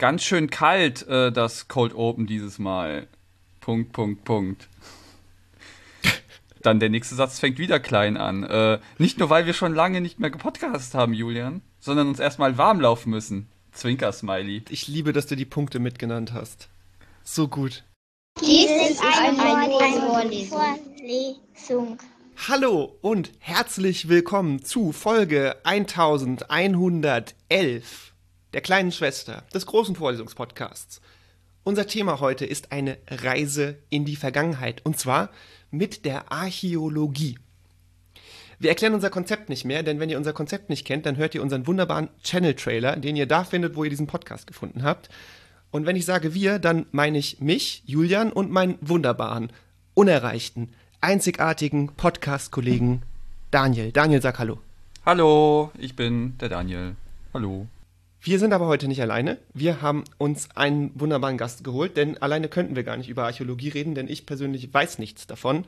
Ganz schön kalt, äh, das Cold Open dieses Mal. Punkt, Punkt, Punkt. Dann der nächste Satz fängt wieder klein an. Äh, nicht nur, weil wir schon lange nicht mehr gepodcastet haben, Julian, sondern uns erstmal warm laufen müssen. Zwinker-Smiley. Ich liebe, dass du die Punkte mitgenannt hast. So gut. Dies ist eine, eine Vorlesung. Hallo und herzlich willkommen zu Folge 1111 der kleinen Schwester des großen Vorlesungspodcasts. Unser Thema heute ist eine Reise in die Vergangenheit und zwar mit der Archäologie. Wir erklären unser Konzept nicht mehr, denn wenn ihr unser Konzept nicht kennt, dann hört ihr unseren wunderbaren Channel-Trailer, den ihr da findet, wo ihr diesen Podcast gefunden habt. Und wenn ich sage wir, dann meine ich mich, Julian und meinen wunderbaren, unerreichten, einzigartigen Podcast-Kollegen Daniel. Daniel, sag Hallo. Hallo, ich bin der Daniel. Hallo. Wir sind aber heute nicht alleine. Wir haben uns einen wunderbaren Gast geholt, denn alleine könnten wir gar nicht über Archäologie reden, denn ich persönlich weiß nichts davon.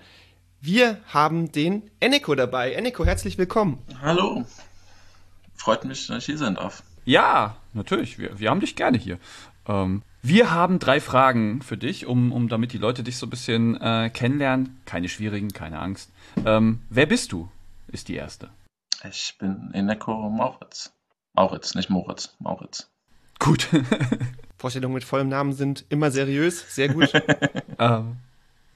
Wir haben den Eneko dabei. Eneko, herzlich willkommen. Hallo. Freut mich, dass ich hier sein darf. Ja, natürlich. Wir, wir haben dich gerne hier. Ähm, wir haben drei Fragen für dich, um, um damit die Leute dich so ein bisschen äh, kennenlernen. Keine schwierigen, keine Angst. Ähm, wer bist du? Ist die erste. Ich bin Eneko Mauritz. Mauritz, nicht Moritz. Mauritz. Gut. Vorstellungen mit vollem Namen sind immer seriös. Sehr gut. ähm,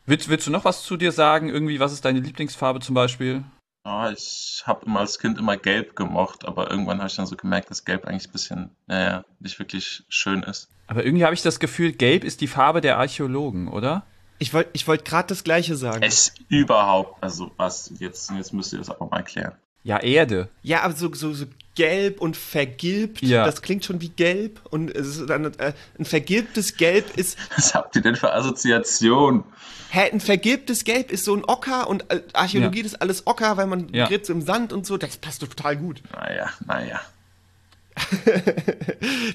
willst, willst du noch was zu dir sagen? Irgendwie, was ist deine Lieblingsfarbe zum Beispiel? Oh, ich habe immer als Kind immer gelb gemocht, aber irgendwann habe ich dann so gemerkt, dass gelb eigentlich ein bisschen, naja, nicht wirklich schön ist. Aber irgendwie habe ich das Gefühl, gelb ist die Farbe der Archäologen, oder? Ich wollte ich wollt gerade das Gleiche sagen. Es überhaupt, also was, jetzt, jetzt müsst ihr das aber mal erklären. Ja, Erde. Ja, aber so, so, so gelb und vergilbt, Ja. das klingt schon wie gelb. Und es ist dann, äh, ein vergilbtes Gelb ist, Was habt ihr denn für Assoziationen? hä, ein vergilbtes Gelb ist so ein Ocker und äh, Archäologie Ja. ist alles Ocker, weil man Ja. gräbt so im Sand und so. Das passt doch total gut. Naja, naja.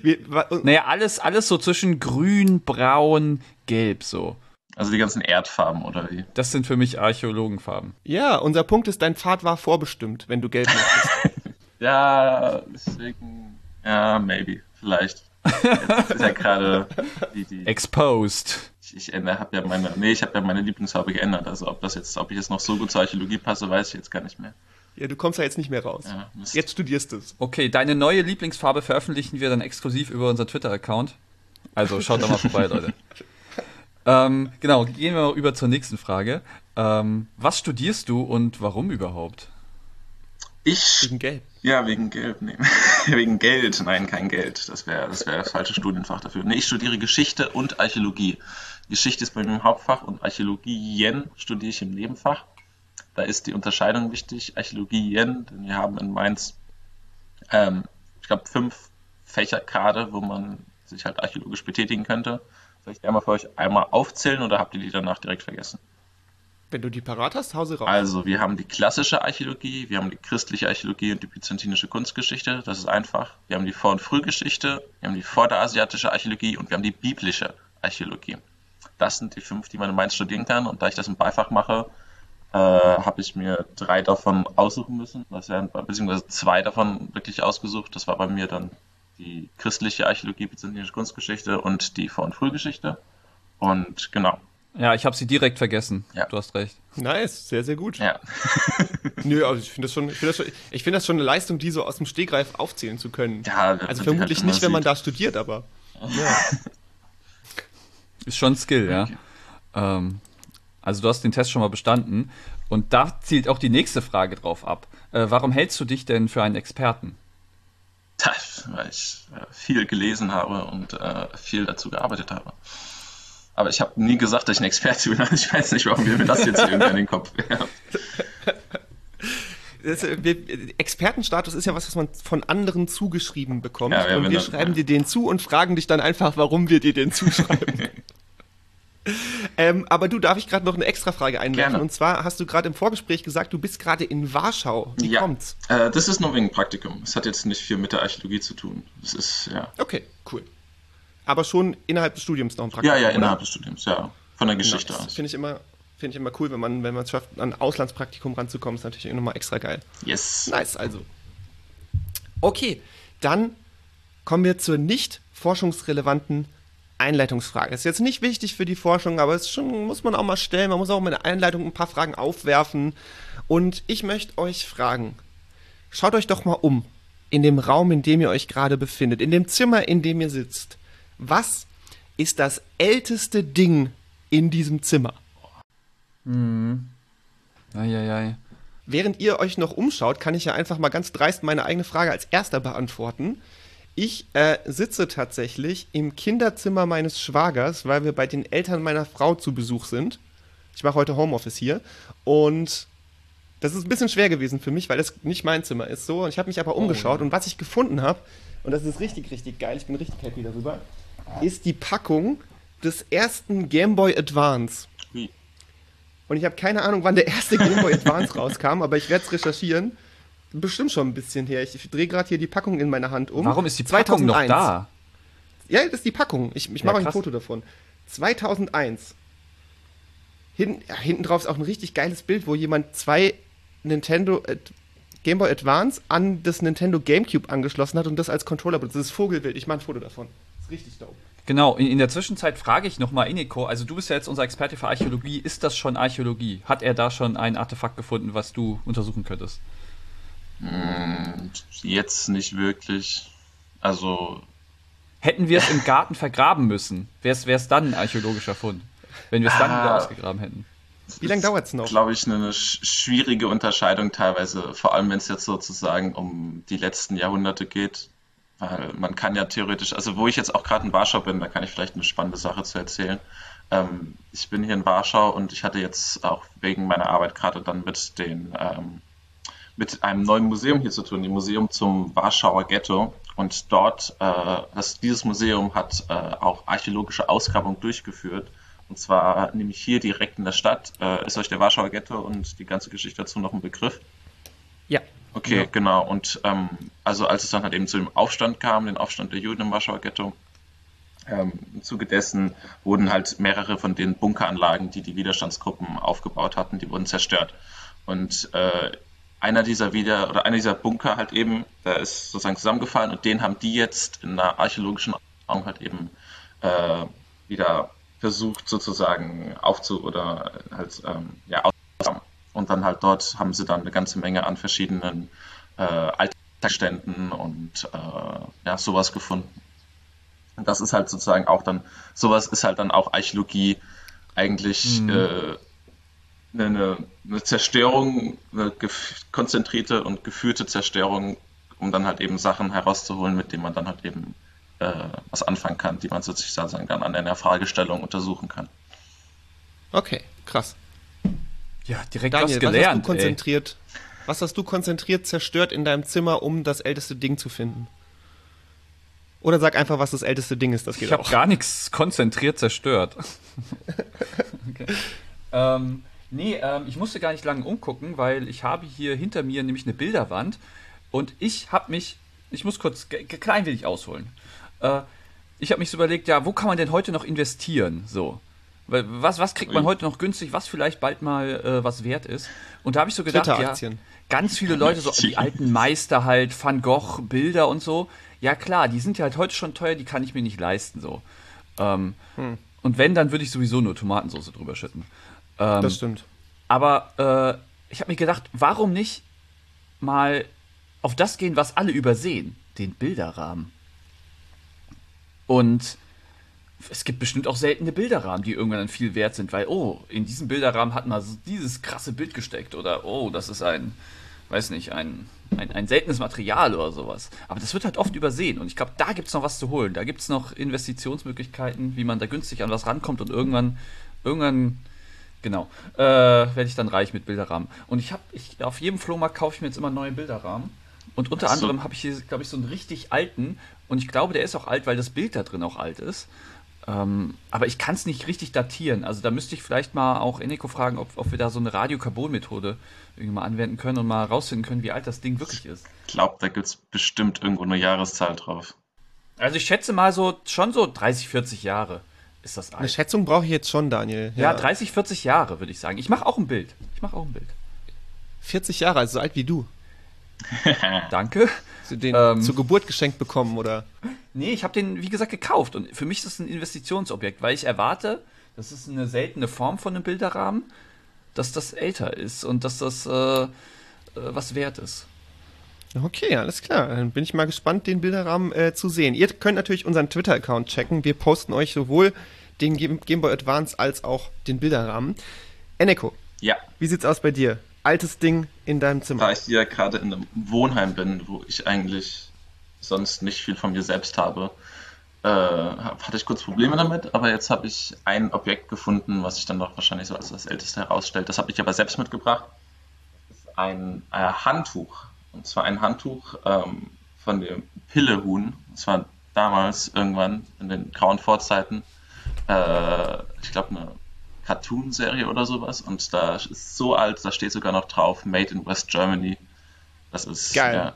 Wir, Naja, alles, alles so zwischen grün, braun, gelb so. Also die ganzen Erdfarben oder wie? Das sind für mich Archäologenfarben. ja, unser Punkt ist, dein Pfad war vorbestimmt, wenn du gelb möchtest. Ja, deswegen, ja, maybe, vielleicht. Jetzt ist ja gerade die, die, Exposed. Ich, ich habe ja meine, nee, ich habe ja meine Lieblingsfarbe geändert. Also ob das jetzt, ob ich jetzt noch so gut zur Archäologie passe, weiß ich jetzt gar nicht mehr. ja, du kommst ja jetzt nicht mehr raus. Ja. Jetzt studierst du es. Okay, deine neue Lieblingsfarbe veröffentlichen wir dann exklusiv über unseren Twitter-Account. Also schaut da mal vorbei, Leute. Ähm, genau, gehen wir mal über zur nächsten Frage. Ähm, was studierst du und warum überhaupt? Ich, Wegen gelb. ja, wegen Geld, nee. wegen Geld, nein, kein Geld. Das wäre das, wär das falsche Studienfach dafür. Nee, ich studiere Geschichte und Archäologie. Geschichte ist bei mir im Hauptfach und Archäologien studiere ich im Nebenfach. Da ist die Unterscheidung wichtig. Archäologien, denn wir haben in Mainz, ähm, ich glaube, fünf Fächer gerade, wo man sich halt archäologisch betätigen könnte. Soll ich die einmal für euch einmal aufzählen oder habt ihr die danach direkt vergessen? Wenn du die parat hast, hause raus. Also, wir haben die klassische Archäologie, wir haben die christliche Archäologie und die byzantinische Kunstgeschichte. Das ist einfach. Wir haben die Vor- und Frühgeschichte, wir haben die vorderasiatische Archäologie und wir haben die biblische Archäologie. Das sind die fünf, die man in Mainz studieren kann. Und da ich das im Beifach mache, äh, habe ich mir drei davon aussuchen müssen. Das wären, beziehungsweise zwei davon wirklich ausgesucht. Das war bei mir dann die christliche Archäologie, byzantinische Kunstgeschichte und die Vor- und Frühgeschichte. Und genau, Ja, ich habe sie direkt vergessen. Ja. Du hast recht. Nice, sehr, sehr gut. ja. Nö, also ich finde das, schon- ich find das, schon- ich find das schon eine Leistung, die so aus dem Stegreif aufzählen zu können. Ja, also halt vermutlich nicht, wenn man sieht. da studiert, aber. Ja. Ist schon ein Skill, ja. Okay. Ähm, also du hast den Test schon mal bestanden. Und da zielt auch die nächste Frage drauf ab. Äh, warum hältst du dich denn für einen Experten? Weil ich äh, viel gelesen habe und äh, viel dazu gearbeitet habe. Aber ich habe nie gesagt, dass ich ein Experte bin. Ich weiß nicht, warum wir mir das jetzt irgendwie in den Kopf werfen. Das, äh, wir, Expertenstatus ist ja was, was man von anderen zugeschrieben bekommt. Ja, ja, und wir das- schreiben ja. dir den zu und fragen dich dann einfach, warum wir dir den zuschreiben. Ähm, aber du, darf ich gerade noch eine extra Frage einwerfen? Gerne. Und zwar hast du gerade im Vorgespräch gesagt, du bist gerade in Warschau. Wie ja. kommt's? Äh, das ist nur wegen Praktikum. Es hat jetzt nicht viel mit der Archäologie zu tun. Es ist, ja. Okay, cool. Aber schon innerhalb des Studiums noch ein Praktikum. Ja, ja, oder? innerhalb des Studiums, ja. Von der Geschichte Das aus. finde ich immer. Finde ich immer cool, wenn man, wenn man es schafft, an Auslandspraktikum ranzukommen, ist natürlich nochmal extra geil. Yes. Nice, also. Okay, dann kommen wir zur nicht forschungsrelevanten Einleitungsfrage. Ist jetzt nicht wichtig für die Forschung, aber es schon, muss man auch mal stellen. Man muss auch mit der Einleitung ein paar Fragen aufwerfen. Und ich möchte euch fragen, schaut euch doch mal um in dem Raum, in dem ihr euch gerade befindet, in dem Zimmer, in dem ihr sitzt. Was ist das älteste Ding in diesem Zimmer? Hm. Eieiei. Während ihr euch noch umschaut, kann ich ja einfach mal ganz dreist meine eigene Frage als erster beantworten. Ich äh, sitze tatsächlich im Kinderzimmer meines Schwagers, weil wir bei den Eltern meiner Frau zu Besuch sind. Ich mache heute Homeoffice hier und das ist ein bisschen schwer gewesen für mich, weil das nicht mein Zimmer ist so. Und ich habe mich aber umgeschaut ja. und was ich gefunden habe, und das ist richtig, richtig geil, ich bin richtig happy darüber, ist die Packung des ersten Game Boy Advance. Und ich habe keine Ahnung, wann der erste Game Boy Advance rauskam, aber ich werde es recherchieren. Bestimmt schon ein bisschen her. Ich drehe gerade hier die Packung in meiner Hand um. Warum ist die Packung noch 2001. da? Ja, das ist die Packung. Ich, ich Ja, mache euch ein. Foto davon. 2001. Hinten, ja, hinten drauf ist auch ein richtig geiles Bild, wo jemand zwei Nintendo äh, Game Boy Advance an das Nintendo GameCube angeschlossen hat und das als Controller benutzt. Das ist Vogelbild. Ich mache ein Foto davon. Das ist richtig dope. Genau, in, in der Zwischenzeit frage ich nochmal Ineko, also du bist ja jetzt unser Experte für Archäologie, ist das schon Archäologie? Hat er da schon ein Artefakt gefunden, was du untersuchen könntest? Jetzt nicht wirklich. Also, Hätten wir es im Garten vergraben müssen, wäre es dann ein archäologischer Fund, wenn wir es dann wieder Ah. ausgegraben hätten. Wie lange dauert es noch? glaube ich, eine sch- schwierige Unterscheidung teilweise, vor allem wenn es jetzt sozusagen um die letzten Jahrhunderte geht. Weil man kann ja theoretisch, also wo ich jetzt auch gerade in Warschau bin, da kann ich vielleicht eine spannende Sache zu erzählen. Ähm, ich bin hier in Warschau und ich hatte jetzt auch wegen meiner Arbeit gerade dann mit den ähm, mit einem neuen Museum hier zu tun, dem Museum zum Warschauer Ghetto. Und dort, äh, das, dieses Museum hat äh, auch archäologische Ausgrabungen durchgeführt. Und zwar nämlich hier direkt in der Stadt. Äh, ist euch der Warschauer Ghetto und die ganze Geschichte dazu noch ein Begriff? Ja. Okay, Ja. genau. Und ähm, also als es dann halt eben zu dem Aufstand kam, den Aufstand der Juden im Warschauer Ghetto, ähm, im Zuge dessen wurden halt mehrere von den Bunkeranlagen, die die Widerstandsgruppen aufgebaut hatten, die wurden zerstört. Und äh, einer dieser wieder oder einer dieser Bunker halt eben, der ist sozusagen zusammengefallen und den haben die jetzt in einer archäologischen Raum halt eben äh, wieder versucht sozusagen aufzu oder halt ähm, ja und dann halt dort haben sie dann eine ganze Menge an verschiedenen äh, Alltagsständen und äh, ja sowas gefunden. Und das ist halt sozusagen auch dann sowas ist halt dann auch Archäologie eigentlich Mhm. äh, eine, eine Zerstörung, eine konzentrierte und geführte Zerstörung, um dann halt eben Sachen herauszuholen, mit denen man dann halt eben äh, was anfangen kann, die man sozusagen dann an einer Fragestellung untersuchen kann. Okay, krass. Ja, direkt Daniel, was was hast du gelernt. ey. konzentriert? Was hast du konzentriert zerstört in deinem Zimmer, um das älteste Ding zu finden? Oder sag einfach, was das älteste Ding ist, das geht Ich habe auch. gar nichts konzentriert zerstört. okay. ähm, nee, ähm, ich musste gar nicht lange umgucken, weil ich habe hier hinter mir nämlich eine Bilderwand und ich habe mich, ich muss kurz klein wenig ausholen. Äh, ich habe mich so überlegt, ja, wo kann man denn heute noch investieren? So. Weil Was, was kriegt man heute noch günstig, was vielleicht bald mal äh, was wert ist? Und da habe ich so gedacht, ja, ganz viele Leute, so die alten Meister halt, Van Gogh, Bilder und so. Ja klar, die sind ja halt heute schon teuer, die kann ich mir nicht leisten so. Ähm, Und wenn, dann würde ich sowieso nur Tomatensauce drüber schütten. Ähm, Das stimmt. aber äh, ich habe mir gedacht, warum nicht mal auf das gehen, was alle übersehen, den Bilderrahmen. Und es gibt bestimmt auch seltene Bilderrahmen, die irgendwann dann viel wert sind, weil, oh, in diesem Bilderrahmen hat man dieses krasse Bild gesteckt oder, oh, das ist ein, weiß nicht, ein, ein, ein seltenes Material oder sowas. Aber das wird halt oft übersehen und ich glaube, da gibt es noch was zu holen. Da gibt es noch Investitionsmöglichkeiten, wie man da günstig an was rankommt und irgendwann, irgendwann, genau, äh, werde ich dann reich mit Bilderrahmen. Und ich habe, ich, auf jedem Flohmarkt kaufe ich mir jetzt immer neue Bilderrahmen. Und unter so. anderem habe ich hier, glaube ich, so einen richtig alten. Und ich glaube, der ist auch alt, weil das Bild da drin auch alt ist. Ähm, aber ich kann es nicht richtig datieren. Also da müsste ich vielleicht mal auch Eneko fragen, ob, ob wir da so eine Radiokarbon-Methode irgendwie mal anwenden können und mal rausfinden können, wie alt das Ding wirklich ist. Ich glaube, da gibt es bestimmt irgendwo eine Jahreszahl drauf. Also ich schätze mal so schon so 30, 40 Jahre ist das Eine alt. Schätzung brauche ich jetzt schon, Daniel. Ja, 30, 40 Jahre würde ich sagen. Ich mache auch ein Bild. Ich mache auch ein Bild. 40 Jahre, also so alt wie du. Danke. Hast du den Ähm. zur Geburt geschenkt bekommen oder? Nee, ich habe den, wie gesagt, gekauft. Und für mich ist es ein Investitionsobjekt, weil ich erwarte, das ist eine seltene Form von einem Bilderrahmen, dass das älter ist und dass das äh, äh, was wert ist. Okay, alles klar. Dann bin ich mal gespannt, den Bilderrahmen äh, zu sehen. Ihr könnt natürlich unseren Twitter-Account checken. Wir posten euch sowohl den Game Game Boy Advance als auch den Bilderrahmen. Eneko, Ja, wie sieht's aus bei dir? Altes Ding in deinem Zimmer. da ich hier gerade in einem Wohnheim bin, wo ich eigentlich sonst nicht viel von mir selbst habe, äh, hatte ich kurz Probleme damit, aber jetzt habe ich ein Objekt gefunden, was sich dann doch wahrscheinlich so als das älteste herausstellt. Das habe ich aber selbst mitgebracht. Das ist ein äh, Handtuch. Und zwar ein Handtuch ähm, von dem Pillehuhn. Das war damals irgendwann in den grauen Vorzeiten, äh, ich glaube, eine Cartoon-Serie oder sowas. Und da ist so alt, da steht sogar noch drauf, Made in West Germany. Das ist Geil. Ja,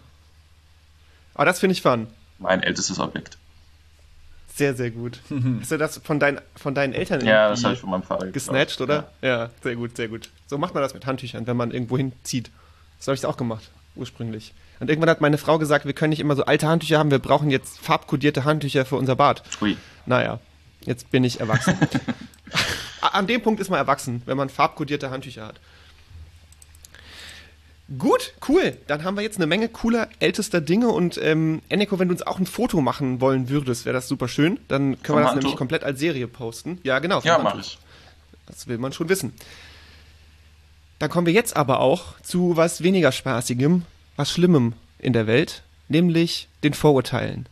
Aber das finde ich fun. mein ältestes Objekt. Sehr, sehr gut. Hast du das von, dein, von deinen Eltern Ja, das habe ich von meinem Vater gesnatcht, geklaut. oder? Ja. sehr gut, sehr gut. So macht man das mit Handtüchern, wenn man irgendwo hinzieht. So habe ich es auch gemacht, ursprünglich. Und irgendwann hat meine Frau gesagt, wir können nicht immer so alte Handtücher haben, wir brauchen jetzt farbkodierte Handtücher für unser Bad. Ui. Naja, jetzt bin ich erwachsen. An dem Punkt ist man erwachsen, wenn man farbkodierte Handtücher hat. Gut, cool. Dann haben wir jetzt eine Menge cooler, ältester Dinge. Und ähm, Eneko, wenn du uns auch ein Foto machen wollen würdest, wäre das super schön. Dann können Vom wir das Handtuch? nämlich komplett als Serie posten. Ja, genau. Ja, mache ich. Das will man schon wissen. Dann kommen wir jetzt aber auch zu was weniger Spaßigem, was Schlimmem in der Welt, nämlich den Vorurteilen.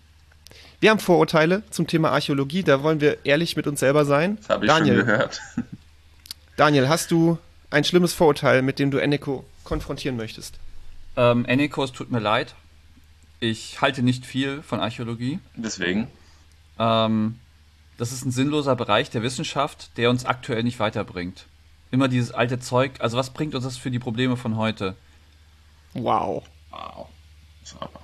Wir haben Vorurteile zum Thema Archäologie, da wollen wir ehrlich mit uns selber sein. Das habe ich Daniel, schon gehört. Daniel, hast du ein schlimmes Vorurteil, mit dem du Eneko konfrontieren möchtest? Ähm, Eneko, es tut mir leid. Ich halte nicht viel von Archäologie. Deswegen. Ähm, das ist ein sinnloser Bereich der Wissenschaft, der uns aktuell nicht weiterbringt. Immer dieses alte Zeug. Also was bringt uns das für die Probleme von heute? Wow, Wow. Das aber.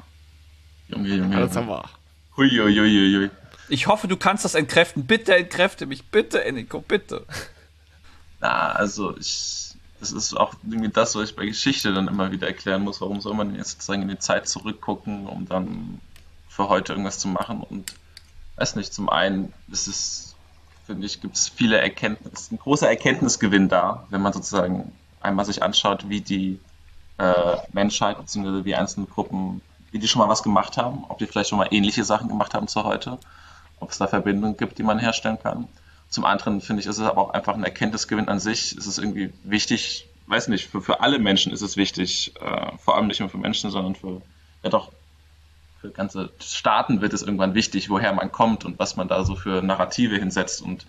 Junge, Junge. alles Junge. aber. Hui, hui, hui, hui. Ich hoffe, du kannst das entkräften. Bitte entkräfte mich. Bitte, Eniko, bitte. Na, also ich. Das ist auch irgendwie das, was ich bei Geschichte dann immer wieder erklären muss. Warum soll man jetzt sozusagen in die Zeit zurückgucken, um dann für heute irgendwas zu machen? Und weiß nicht, zum einen ist es, finde ich, gibt es viele Erkenntnisse, ein großer Erkenntnisgewinn da, wenn man sozusagen einmal sich anschaut, wie die äh, Menschheit bzw. die einzelnen Gruppen, wie die schon mal was gemacht haben, ob die vielleicht schon mal ähnliche Sachen gemacht haben zu heute, ob es da Verbindungen gibt, die man herstellen kann. Zum anderen finde ich, ist es aber auch einfach ein Erkenntnisgewinn an sich. Es ist irgendwie wichtig, weiß nicht, für, für alle Menschen ist es wichtig, äh, vor allem nicht nur für Menschen, sondern für, ja doch, für ganze Staaten wird es irgendwann wichtig, woher man kommt und was man da so für Narrative hinsetzt und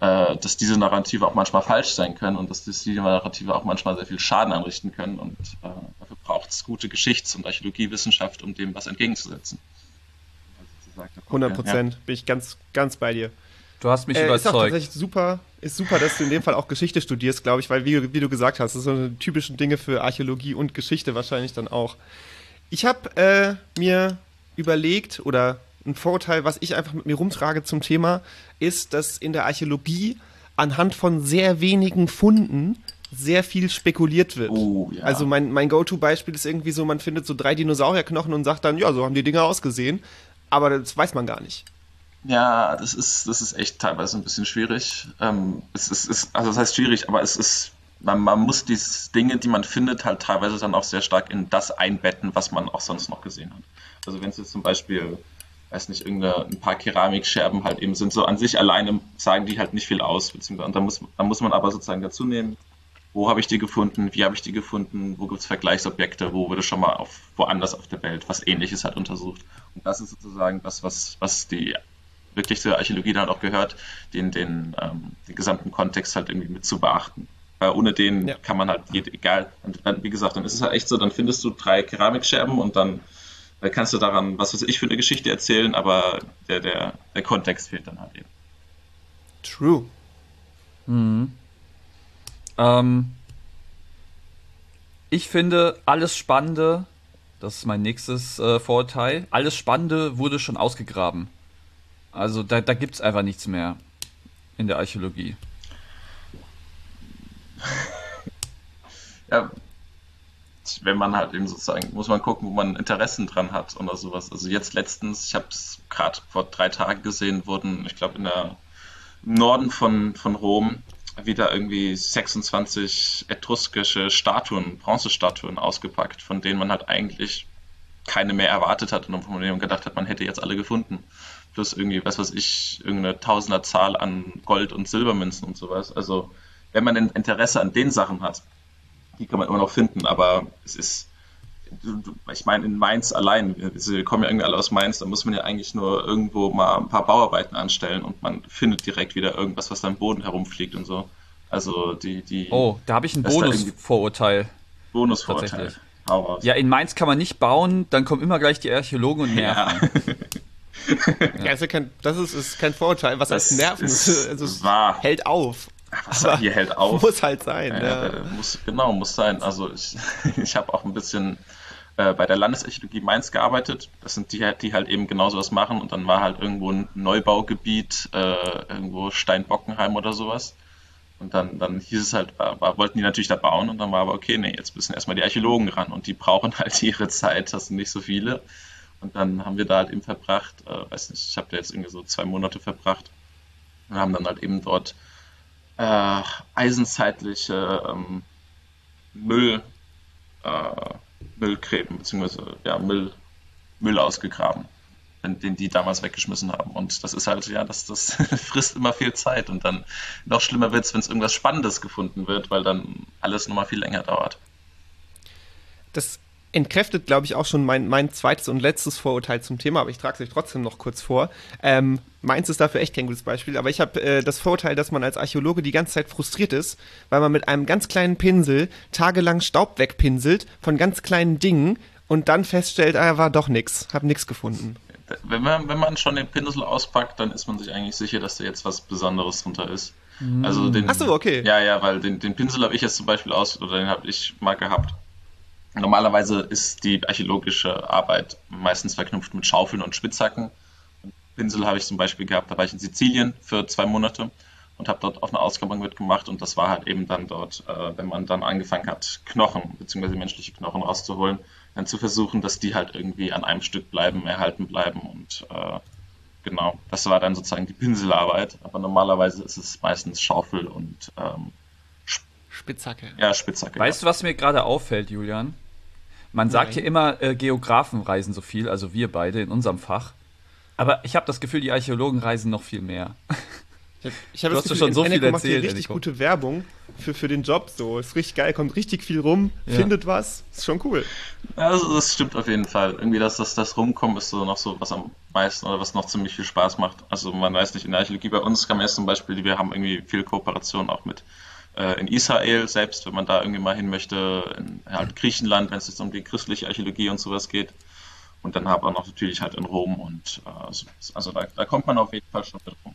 äh, dass diese Narrative auch manchmal falsch sein können und dass diese Narrative auch manchmal sehr viel Schaden anrichten können und äh, dafür braucht es gute Geschichts- und Archäologiewissenschaft, um dem was entgegenzusetzen. Also 100 Prozent, bin ich ganz, ganz bei dir. Du hast mich Äh, ist auch überzeugt. tatsächlich super, ist super, dass du in dem Fall auch Geschichte studierst, glaube ich, weil wie, wie du gesagt hast, das sind so eine typischen Dinge für Archäologie und Geschichte wahrscheinlich dann auch. Ich habe äh, mir überlegt oder ein Vorurteil, was ich einfach mit mir rumtrage zum Thema, ist, dass in der Archäologie anhand von sehr wenigen Funden sehr viel spekuliert wird. Oh, ja. Also mein, mein Go-To-Beispiel ist irgendwie so, man findet so drei Dinosaurierknochen und sagt dann, ja, so haben die Dinger ausgesehen. Aber das weiß man gar nicht. Ja, das ist, das ist echt teilweise ein bisschen schwierig. Ähm, es ist, ist, also das heißt schwierig, aber es ist, man, man muss die Dinge, die man findet, halt teilweise dann auch sehr stark in das einbetten, was man auch sonst noch gesehen hat. Also wenn es jetzt zum Beispiel, weiß nicht, irgendeine, ein paar Keramikscherben halt eben sind, so an sich alleine sagen die halt nicht viel aus, beziehungsweise, und da muss, da muss man aber sozusagen dazu nehmen, wo habe ich die gefunden, wie habe ich die gefunden, wo gibt es Vergleichsobjekte, wo wurde schon mal auf, woanders auf der Welt was ähnliches halt untersucht. Und das ist sozusagen das, was, was die wirklich zur Archäologie dann auch gehört, den, den, ähm, den gesamten Kontext halt irgendwie mit zu beachten. Weil ohne den Ja. kann man halt, jed- egal, und dann, wie gesagt, dann ist es halt echt so, dann findest du drei Keramikscherben und dann äh, kannst du daran, was weiß ich, für eine Geschichte erzählen, aber der, der, der Kontext fehlt dann halt eben. True. Ähm, ich finde, alles Spannende, das ist mein nächstes äh, Vorurteil, alles Spannende wurde schon ausgegraben. Also da, da gibt es einfach nichts mehr in der Archäologie. Ja, wenn man halt eben sozusagen, muss man gucken, wo man Interessen dran hat oder sowas. Also jetzt letztens, ich habe es gerade vor drei Tagen gesehen, wurden, ich glaube, in der im Norden von, von Rom wieder irgendwie 26 etruskische Statuen, Bronzestatuen ausgepackt, von denen man halt eigentlich keine mehr erwartet hat und von denen man gedacht hat, man hätte jetzt alle gefunden. Plus irgendwie, was weiß ich, irgendeine Tausenderzahl an Gold- und Silbermünzen und sowas. Also, wenn man ein Interesse an den Sachen hat, die kann man immer noch finden, aber es ist, ich meine, in Mainz allein, wir kommen ja irgendwie alle aus Mainz, da muss man ja eigentlich nur irgendwo mal ein paar Bauarbeiten anstellen und man findet direkt wieder irgendwas, was da im Boden herumfliegt und so. Also die, die. Oh, da habe ich ein Bonusvorurteil. Bonusvorurteil. Ja, in Mainz kann man nicht bauen, dann kommen immer gleich die Archäologen und nerven. Ja. ja, also kein, das ist, ist, kein Vorurteil. Was heißt nerven? Ist also es wahr. hält auf. Was hier hält auf. Muss halt sein. Ja, ja. Muss, genau, muss sein. Also ich, ich habe auch ein bisschen äh, bei der Landesarchäologie Mainz gearbeitet. Das sind die, die halt eben genauso was machen. Und dann war halt irgendwo ein Neubaugebiet, äh, irgendwo Steinbockenheim oder sowas. Und dann, dann hieß es halt, war, war, wollten die natürlich da bauen und dann war aber okay, nee, jetzt müssen erstmal die Archäologen ran und die brauchen halt ihre Zeit, das sind nicht so viele. Und dann haben wir da halt eben verbracht, äh, weiß nicht, ich habe da jetzt irgendwie so zwei Monate verbracht und haben dann halt eben dort äh, eisenzeitliche ähm, Müll, äh, Müllgräben, beziehungsweise ja, Müll, Müll ausgegraben, den die damals weggeschmissen haben. Und das ist halt, ja, das, das frisst immer viel Zeit. Und dann noch schlimmer wird es, wenn es irgendwas Spannendes gefunden wird, weil dann alles nochmal viel länger dauert. Das entkräftet, glaube ich, auch schon mein, mein zweites und letztes Vorurteil zum Thema, aber ich trage es euch trotzdem noch kurz vor. Ähm, meins ist dafür echt kein gutes Beispiel, aber ich habe äh, das Vorurteil, dass man als Archäologe die ganze Zeit frustriert ist, weil man mit einem ganz kleinen Pinsel tagelang Staub wegpinselt von ganz kleinen Dingen und dann feststellt, ah, war doch nichts, hab nichts gefunden. Wenn man, wenn man schon den Pinsel auspackt, dann ist man sich eigentlich sicher, dass da jetzt was Besonderes drunter ist. Also den, Ach so, okay. Ja, ja, weil den, den Pinsel habe ich jetzt zum Beispiel aus, oder den habe ich mal gehabt. Normalerweise ist die archäologische Arbeit meistens verknüpft mit Schaufeln und Spitzhacken. Pinsel habe ich zum Beispiel gehabt, da war ich in Sizilien für zwei Monate und habe dort auf einer Ausgrabung mitgemacht und das war halt eben dann dort, äh, wenn man dann angefangen hat, Knochen bzw. menschliche Knochen rauszuholen, dann zu versuchen, dass die halt irgendwie an einem Stück bleiben, erhalten bleiben und äh, genau, das war dann sozusagen die Pinselarbeit, aber normalerweise ist es meistens Schaufel und ähm, Spitzhacke. Ja, Spitzhacke. Weißt ja. du, was mir gerade auffällt, Julian? Man sagt hier immer, äh, Geografen reisen so viel, also wir beide in unserem Fach. Aber ich habe das Gefühl, die Archäologen reisen noch viel mehr. Ich, ich habe das Gefühl, schon so viel erzählt, macht hier richtig Enrico. gute Werbung für, für den Job. So, ist richtig geil, kommt richtig viel rum, ja. findet was, ist schon cool. Also das stimmt auf jeden Fall. Irgendwie, dass das, das Rumkommen ist so noch so was am meisten oder was noch ziemlich viel Spaß macht. Also man weiß nicht, in der Archäologie bei uns man jetzt zum Beispiel, wir haben irgendwie viel Kooperation auch mit in Israel selbst, wenn man da irgendwie mal hin möchte, in halt Griechenland, wenn es jetzt um die christliche Archäologie und sowas geht. Und dann hat man auch natürlich halt in Rom und äh, also da, da kommt man auf jeden Fall schon mit rum.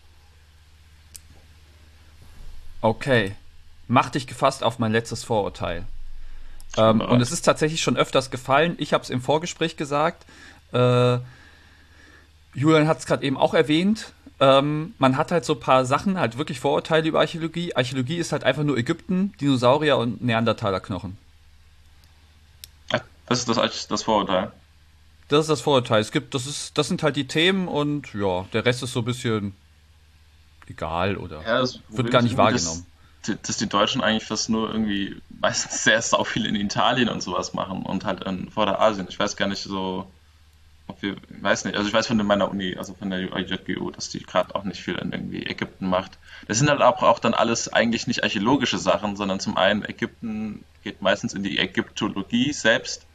Okay. Mach dich gefasst auf mein letztes Vorurteil. Ähm, und es ist tatsächlich schon öfters gefallen. Ich habe es im Vorgespräch gesagt. Äh, Julian hat es gerade eben auch erwähnt. Ähm, man hat halt so ein paar Sachen, halt wirklich Vorurteile über Archäologie. Archäologie ist halt einfach nur Ägypten, Dinosaurier und Neandertalerknochen. Das ist das, das Vorurteil. Das ist das Vorurteil. Es gibt, das ist, das sind halt die Themen und ja, der Rest ist so ein bisschen egal oder ja, wird gar nicht wahrgenommen. Dass, dass, die Deutschen eigentlich fast nur irgendwie meistens sehr sau viel in Italien und sowas machen und halt in Vorderasien. Ich weiß gar nicht so, ob wir, weiß nicht, also ich weiß von meiner Uni, also von der JGU, dass die gerade auch nicht viel in irgendwie Ägypten macht. Das sind halt auch, auch dann alles eigentlich nicht archäologische Sachen, sondern zum einen Ägypten geht meistens in die Ägyptologie selbst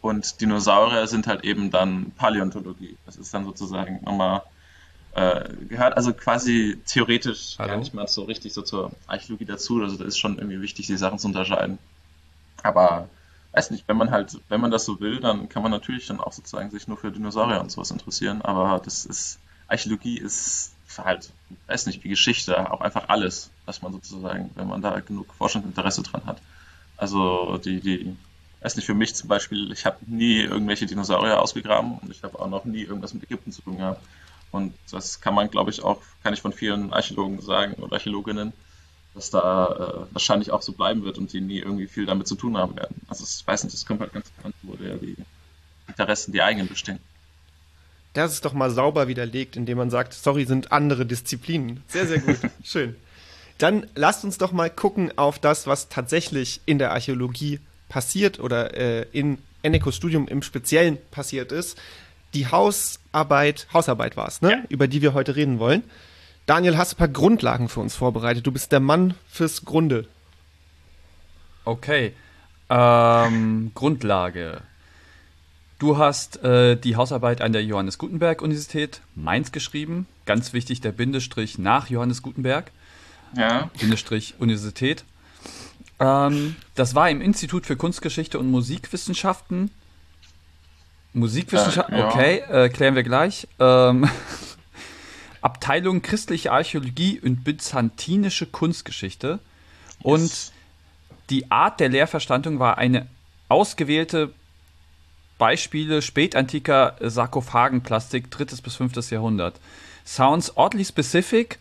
und Dinosaurier sind halt eben dann Paläontologie. Das ist dann sozusagen nochmal äh, gehört also quasi theoretisch Hallo? gar nicht mal so richtig so zur Archäologie dazu. Also da ist schon irgendwie wichtig, die Sachen zu unterscheiden. Aber weiß nicht, wenn man halt, wenn man das so will, dann kann man natürlich dann auch sozusagen sich nur für Dinosaurier und sowas interessieren, aber das ist, Archäologie ist halt, weiß nicht, wie Geschichte, auch einfach alles, was man sozusagen, wenn man da genug Forschungsinteresse dran hat. Also die, die, weiß nicht, für mich zum Beispiel, ich habe nie irgendwelche Dinosaurier ausgegraben und ich habe auch noch nie irgendwas mit Ägypten zu tun gehabt. Und das kann man, glaube ich, auch, kann ich von vielen Archäologen sagen oder Archäologinnen, das da äh, wahrscheinlich auch so bleiben wird und die nie irgendwie viel damit zu tun haben werden. Also ich weiß nicht, das kommt halt ganz bekannt, wo der die Interessen, die eigenen bestehen. Das ist doch mal sauber widerlegt, indem man sagt, sorry, sind andere Disziplinen. Sehr, sehr gut. Schön. Dann lasst uns doch mal gucken auf das, was tatsächlich in der Archäologie passiert oder äh, in Ennekos Studium im Speziellen passiert ist. Die Hausarbeit, Hausarbeit war es, ne? Ja. über die wir heute reden wollen. Daniel, hast du ein paar Grundlagen für uns vorbereitet? Du bist der Mann fürs Grunde. Okay. Ähm, Grundlage. Du hast äh, die Hausarbeit an der Johannes Gutenberg Universität Mainz geschrieben. Ganz wichtig der Bindestrich nach Johannes Gutenberg. Ja, Bindestrich Universität. Ähm, das war im Institut für Kunstgeschichte und Musikwissenschaften. Musikwissenschaften, Äh, ja. okay, äh, klären wir gleich. Ähm, Abteilung Christliche Archäologie und Byzantinische Kunstgeschichte. Und Yes. die Art der Lehrverstandung war eine ausgewählte Beispiele spätantiker Sarkophagenplastik, drittes bis fünftes Jahrhundert. Sounds oddly specific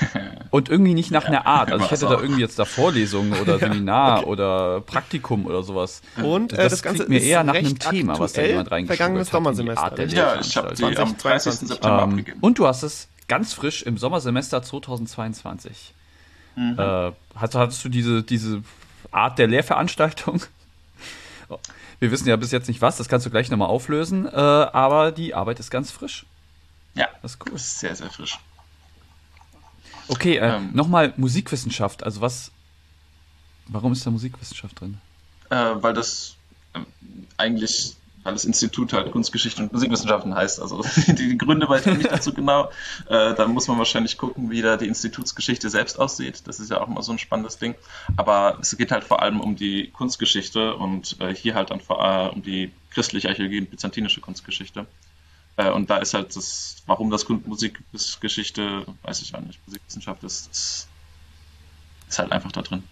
und irgendwie nicht nach einer Art. Also ich hätte da irgendwie jetzt da Vorlesungen oder Seminar oder Praktikum oder sowas. Und äh, Das das, Ganze mir ist eher nach einem Thema, was da jemand reingeschrieben Vergangenes hat die Sommersemester. Ja ich habe die am 30. 2022. September Ähm, abgegeben. und du hast es ganz frisch im Sommersemester 2022. Mhm. Äh, hast, hattest du diese, diese Art der Lehrveranstaltung? Wir wissen ja bis jetzt nicht was, das kannst du gleich nochmal auflösen, äh, aber die Arbeit ist ganz frisch. ja, Das ist cool. das ist sehr, sehr frisch. Okay, äh, Ähm. nochmal Musikwissenschaft. Also was, warum ist da Musikwissenschaft drin? Äh, weil das ähm, eigentlich, weil das Institut halt Kunstgeschichte und Musikwissenschaften heißt. Also die, Gründe weiß ich nicht dazu genau. Äh, da muss man wahrscheinlich gucken, wie da die Institutsgeschichte selbst aussieht. Das ist ja auch immer so ein spannendes Ding. Aber es geht halt vor allem um die Kunstgeschichte und äh, hier halt dann vor allem um die christliche Archäologie und byzantinische Kunstgeschichte. Äh, und da ist halt das, warum das Musikgeschichte, weiß ich auch nicht, Musikwissenschaft ist, ist, ist halt einfach da drin.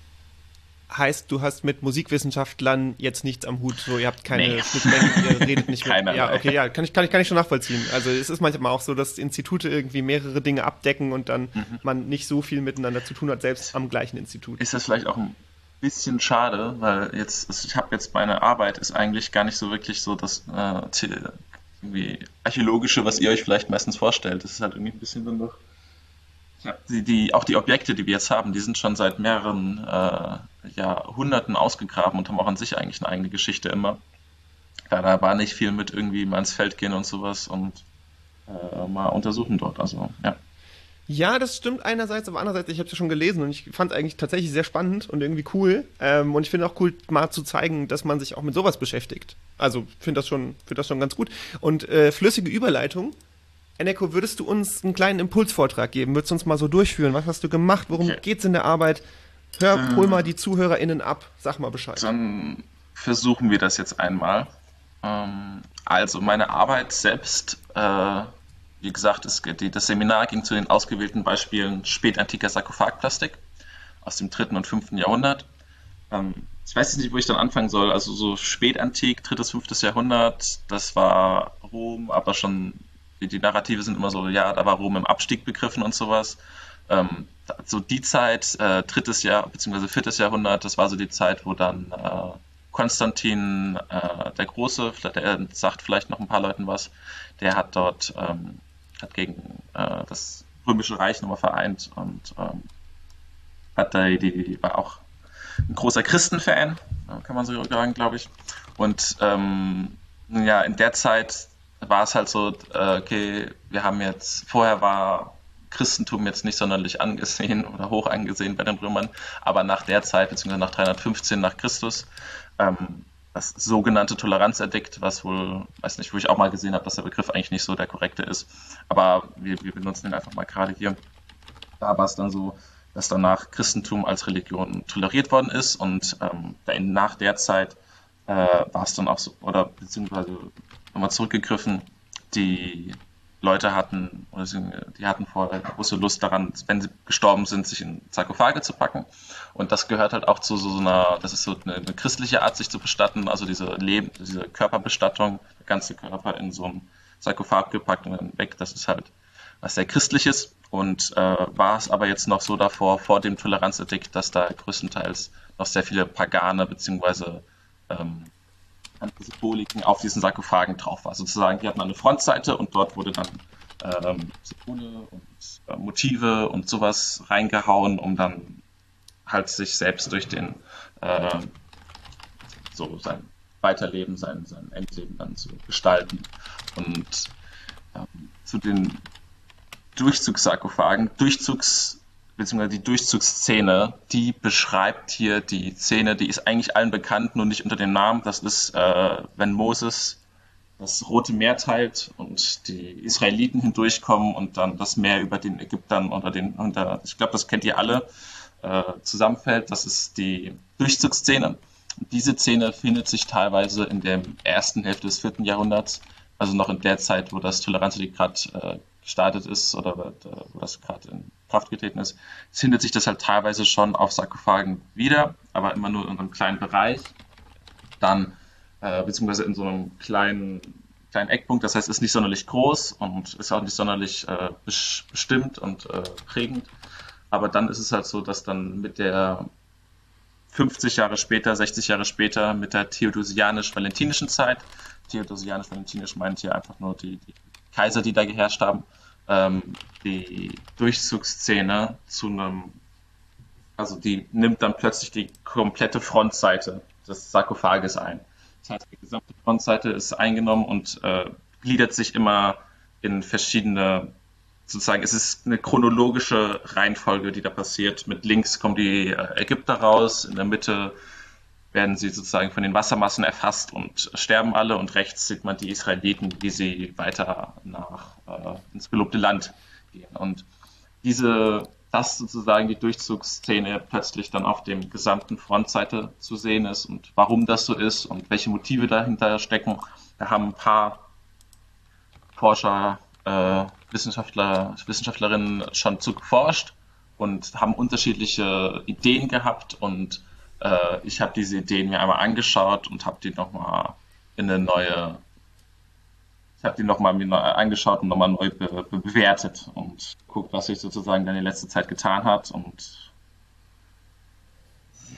Heißt, du hast mit Musikwissenschaftlern jetzt nichts am Hut, so ihr habt keine Nee. Schnittmengen, ihr redet nicht mit. Keinerlei. Ja, okay, ja, kann ich, kann, ich, kann ich schon nachvollziehen. Also es ist manchmal auch so, dass Institute irgendwie mehrere Dinge abdecken und dann Mhm. man nicht so viel miteinander zu tun hat, selbst am gleichen Institut. ist das vielleicht auch ein bisschen schade, weil jetzt, also ich habe jetzt meine Arbeit ist eigentlich gar nicht so wirklich so das äh, irgendwie archäologische, was ihr euch vielleicht meistens vorstellt. Das ist halt irgendwie ein bisschen dann doch. Ja, die, die, auch die Objekte, die wir jetzt haben, die sind schon seit mehreren äh, Jahrhunderten ausgegraben und haben auch an sich eigentlich eine eigene Geschichte immer. Ja, da war nicht viel mit irgendwie mal ins Feld gehen und sowas und äh, mal untersuchen dort. Also, ja. Ja, das stimmt einerseits, aber andererseits, ich habe es ja schon gelesen und ich fand es eigentlich tatsächlich sehr spannend und irgendwie cool. Ähm, und ich finde auch cool, mal zu zeigen, dass man sich auch mit sowas beschäftigt. Also finde das, schon- find das schon ganz gut. Und äh, flüssige Überleitung. Eneko, würdest du uns einen kleinen Impulsvortrag geben? Würdest du uns mal so durchführen? Was hast du gemacht? Worum Okay. geht's in der Arbeit? Hör, hol mal die ZuhörerInnen ab. Sag mal Bescheid. Dann versuchen wir das jetzt einmal. Ähm, also meine Arbeit selbst, äh, wie gesagt, es, geht- die, das Seminar ging zu den ausgewählten Beispielen spätantiker Sarkophagplastik aus dem dritten und fünften Jahrhundert. Ähm, ich weiß jetzt nicht, wo ich dann anfangen soll. Also so spätantik, drittes, fünftes Jahrhundert, das war Rom, aber schon die, die Narrative sind immer so, ja, da war Rom im Abstieg begriffen und sowas. Ähm, so die Zeit, äh, drittes Jahr bzw. viertes Jahrhundert, das war so die Zeit, wo dann äh, Konstantin äh, der Große, der sagt vielleicht noch ein paar Leuten was, der hat dort ähm, hat gegen äh, das Römische Reich nochmal vereint und ähm, hat da die, war auch ein großer Christenfan, äh, kann man so sagen, glaube ich. Und ähm, ja, in der Zeit war es halt so, äh, okay, wir haben jetzt, vorher war Christentum jetzt nicht sonderlich angesehen oder hoch angesehen bei den Römern, aber nach der Zeit, beziehungsweise nach 315 nach Christus, ähm, das sogenannte Toleranzedikt, was wohl, weiß nicht, wo ich auch mal gesehen habe, dass der Begriff eigentlich nicht so der korrekte ist, aber wir, wir benutzen ihn einfach mal gerade hier. Da war es dann so, dass danach Christentum als Religion toleriert worden ist und ähm, nach der Zeit äh, war es dann auch so, oder beziehungsweise nochmal zurückgegriffen, die Leute hatten, oder die hatten vorher große Lust daran, wenn sie gestorben sind, sich in Sarkophage zu packen. Und das gehört halt auch zu so einer, das ist so eine, eine christliche Art, sich zu bestatten, also diese Leben, diese Körperbestattung, der ganze Körper in so einen Sarkophag gepackt und dann weg, das ist halt was sehr Christliches. und äh, war es aber jetzt noch so davor, vor dem Toleranzedikt, dass da größtenteils noch sehr viele Pagane bzw. Ähm, andere Symboliken auf diesen Sarkophagen drauf war. Sozusagen, die hatten eine Frontseite und dort wurde dann ähm, Symbole und äh, Motive und sowas reingehauen, um dann halt sich selbst durch den äh, so sein Weiterleben, sein, sein Endleben dann zu gestalten. Und ähm, zu den Durchzugssarkophagen, Durchzugs beziehungsweise die Durchzugsszene, die beschreibt hier die Szene, die ist eigentlich allen bekannt, nur nicht unter dem Namen. Das ist, äh, wenn Moses das Rote Meer teilt und die Israeliten hindurchkommen und dann das Meer über den Ägyptern unter den, unter, ich glaube, das kennt ihr alle, äh, zusammenfällt. Das ist die Durchzugsszene. Und diese Szene findet sich teilweise in der ersten Hälfte des vierten Jahrhunderts, also noch in der Zeit, wo das Toleranzedikt gerade äh, gestartet ist oder wo das gerade in Kraft getreten ist, findet sich das halt teilweise schon auf Sarkophagen wieder, aber immer nur in einem kleinen Bereich. Dann, äh, beziehungsweise in so einem kleinen, kleinen Eckpunkt, das heißt, ist nicht sonderlich groß und ist auch nicht sonderlich äh, bestimmt und äh, prägend. Aber dann ist es halt so, dass dann mit der 50 Jahre später, 60 Jahre später, mit der theodosianisch-valentinischen Zeit, theodosianisch-valentinisch meint hier einfach nur die, die Kaiser, die da geherrscht haben, ähm, die Durchzugsszene zu einem, also die nimmt dann plötzlich die komplette Frontseite des Sarkophages ein. Das heißt, die gesamte Frontseite ist eingenommen und äh, gliedert sich immer in verschiedene, sozusagen, es ist eine chronologische Reihenfolge, die da passiert. Mit links kommen die äh, Ägypter raus, in der Mitte werden sie sozusagen von den Wassermassen erfasst und sterben alle und rechts sieht man die Israeliten, wie sie weiter nach äh, ins gelobte Land gehen. Und diese, dass sozusagen die Durchzugsszene plötzlich dann auf dem gesamten Frontseite zu sehen ist und warum das so ist und welche Motive dahinter stecken, da haben ein paar Forscher, äh, Wissenschaftler, Wissenschaftlerinnen schon zu geforscht und haben unterschiedliche Ideen gehabt und äh, ich habe diese Ideen mir einmal angeschaut und habe die nochmal in eine neue, ich habe die nochmal mir neu angeschaut und nochmal neu be be bewertet und guckt, was sich sozusagen dann in letzter Zeit getan hat und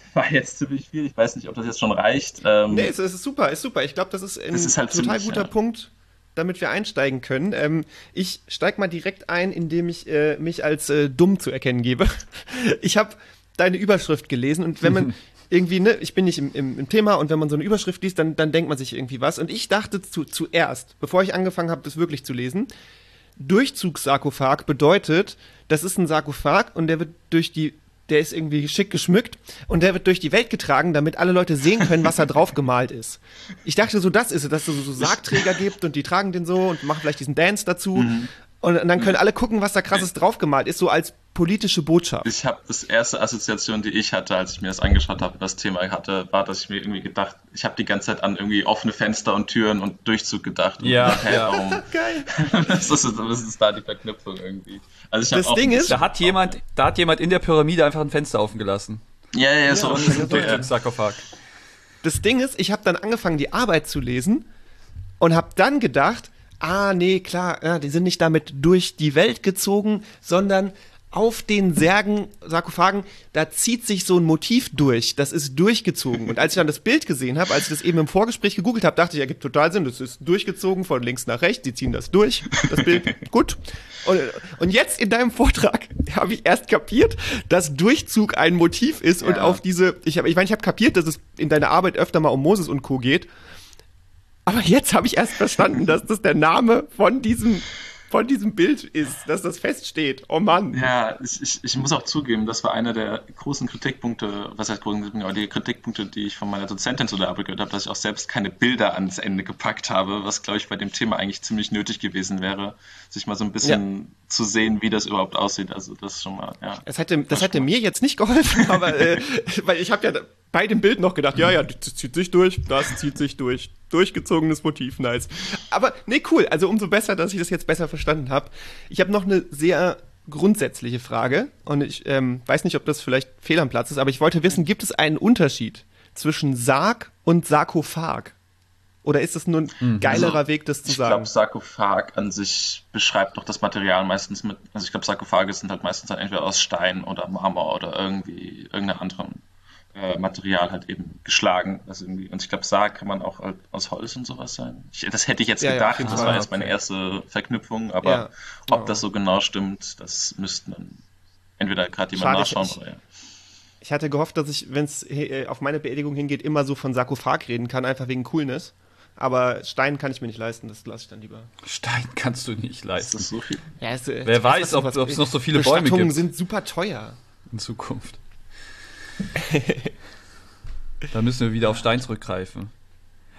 war jetzt ziemlich viel. Ich weiß nicht, ob das jetzt schon reicht. Ähm, nee, es ist super, ist super. Ich glaube, das ist ein ist halt total ziemlich, guter ja. Punkt, damit wir einsteigen können. Ähm, ich steige mal direkt ein, indem ich äh, mich als äh, dumm zu erkennen gebe. Ich habe deine Überschrift gelesen und wenn man irgendwie, ne, ich bin nicht im, im, im, Thema und wenn man so eine Überschrift liest, dann, dann denkt man sich irgendwie was. Und ich dachte zu, zuerst, bevor ich angefangen habe, das wirklich zu lesen, Durchzugssarkophag bedeutet, das ist ein Sarkophag und der wird durch die der ist irgendwie schick geschmückt und der wird durch die Welt getragen, damit alle Leute sehen können, was da drauf gemalt ist. Ich dachte so, das ist es, dass es so Sargträger gibt und die tragen den so und machen vielleicht diesen Dance dazu. Mhm. Und dann können alle gucken, was da krasses draufgemalt ist, so als politische Botschaft. Ich habe das erste Assoziation, die ich hatte, als ich mir das angeschaut habe, das Thema hatte, war, dass ich mir irgendwie gedacht, ich habe die ganze Zeit an irgendwie offene Fenster und Türen und Durchzug gedacht. Und Ja, hey, ja. warum? Geil. das, ist, das ist da die Verknüpfung irgendwie. Also ich Das Ding ist- Da hat jemand, da hat jemand in der Pyramide einfach ein Fenster offen gelassen. Ja, ja, so. Ja. Durchzugssarkophag. Das Ding ist, ich habe dann angefangen, die Arbeit zu lesen und habe dann gedacht, ah, nee, klar, ja, die sind nicht damit durch die Welt gezogen, sondern auf den Särgen, Sarkophagen, da zieht sich so ein Motiv durch. Das ist durchgezogen. Und als ich dann das Bild gesehen habe, als ich das eben im Vorgespräch gegoogelt habe, dachte ich, ja, gibt total Sinn. Das ist durchgezogen von links nach rechts. Die ziehen das durch. Das Bild, gut. Und, und jetzt in deinem Vortrag habe ich erst kapiert, dass Durchzug ein Motiv ist und Ja. auf diese, ich habe, ich meine, ich habe kapiert, dass es in deiner Arbeit öfter mal um Moses und Co. geht. Aber jetzt habe ich erst verstanden, dass das der Name von diesem, von diesem Bild ist, dass das feststeht. Oh Mann. Ja, ich, ich, ich muss auch zugeben, das war einer der großen Kritikpunkte, was heißt großen Kritikpunkte, die Kritikpunkte, die ich von meiner Dozentin zu der Arbeit gehört habe, dass ich auch selbst keine Bilder ans Ende gepackt habe, was, glaube ich, bei dem Thema eigentlich ziemlich nötig gewesen wäre, sich mal so ein bisschen zu sehen, wie das überhaupt aussieht. Also das ist schon mal, ja. Das hätte, das hätte mir jetzt nicht geholfen, aber äh, weil ich habe ja bei dem Bild noch gedacht, ja, ja, das zieht sich durch, das zieht sich durch. Durchgezogenes Motiv, nice. Aber nee, cool. Also umso besser, dass ich das jetzt besser verstanden habe. Ich habe noch eine sehr grundsätzliche Frage und ich ähm, weiß nicht, ob das vielleicht fehl am Platz ist, aber ich wollte wissen, gibt es einen Unterschied zwischen Sarg und Sarkophag? Oder ist das nur ein Mhm. geilerer Also, Weg, das zu Ich sagen? glaube, Sarkophag an sich beschreibt doch das Material meistens mit. Also ich glaube, Sarkophage sind halt meistens dann entweder aus Stein oder Marmor oder irgendwie irgendeinem anderen äh, Material halt eben geschlagen. Also irgendwie, und ich glaube, Sarg kann man auch halt aus Holz und sowas sein. Ich, das hätte ich jetzt Ja, ja, gedacht, jeden das war jetzt meine erste Verknüpfung, aber Ja, ob ja. das so genau stimmt, das müssten dann entweder gerade jemand Schade, nachschauen ich- oder ja. Ich hatte gehofft, dass ich, wenn es auf meine Beerdigung hingeht, immer so von Sarkophag reden kann, einfach wegen Coolness. Aber Stein kann ich mir nicht leisten, das lasse ich dann lieber. Stein kannst du nicht Ist leisten das so viel? Ja, es, äh, Wer weiß, ob- ob es noch so viele Bäume Bestattungen gibt. sind super teuer. in Zukunft. da müssen wir wieder auf Stein zurückgreifen.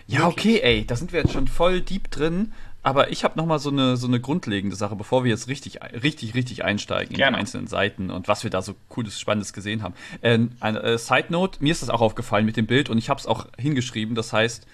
Ja, okay, ey, da sind wir jetzt schon voll deep drin. Aber ich habe noch mal so eine, so eine grundlegende Sache, bevor wir jetzt richtig, richtig, richtig einsteigen in Gerne. die einzelnen Seiten und was wir da so cooles, spannendes gesehen haben. Äh, eine Side Note: Mir ist das auch aufgefallen mit dem Bild und ich habe es auch hingeschrieben. Das heißt,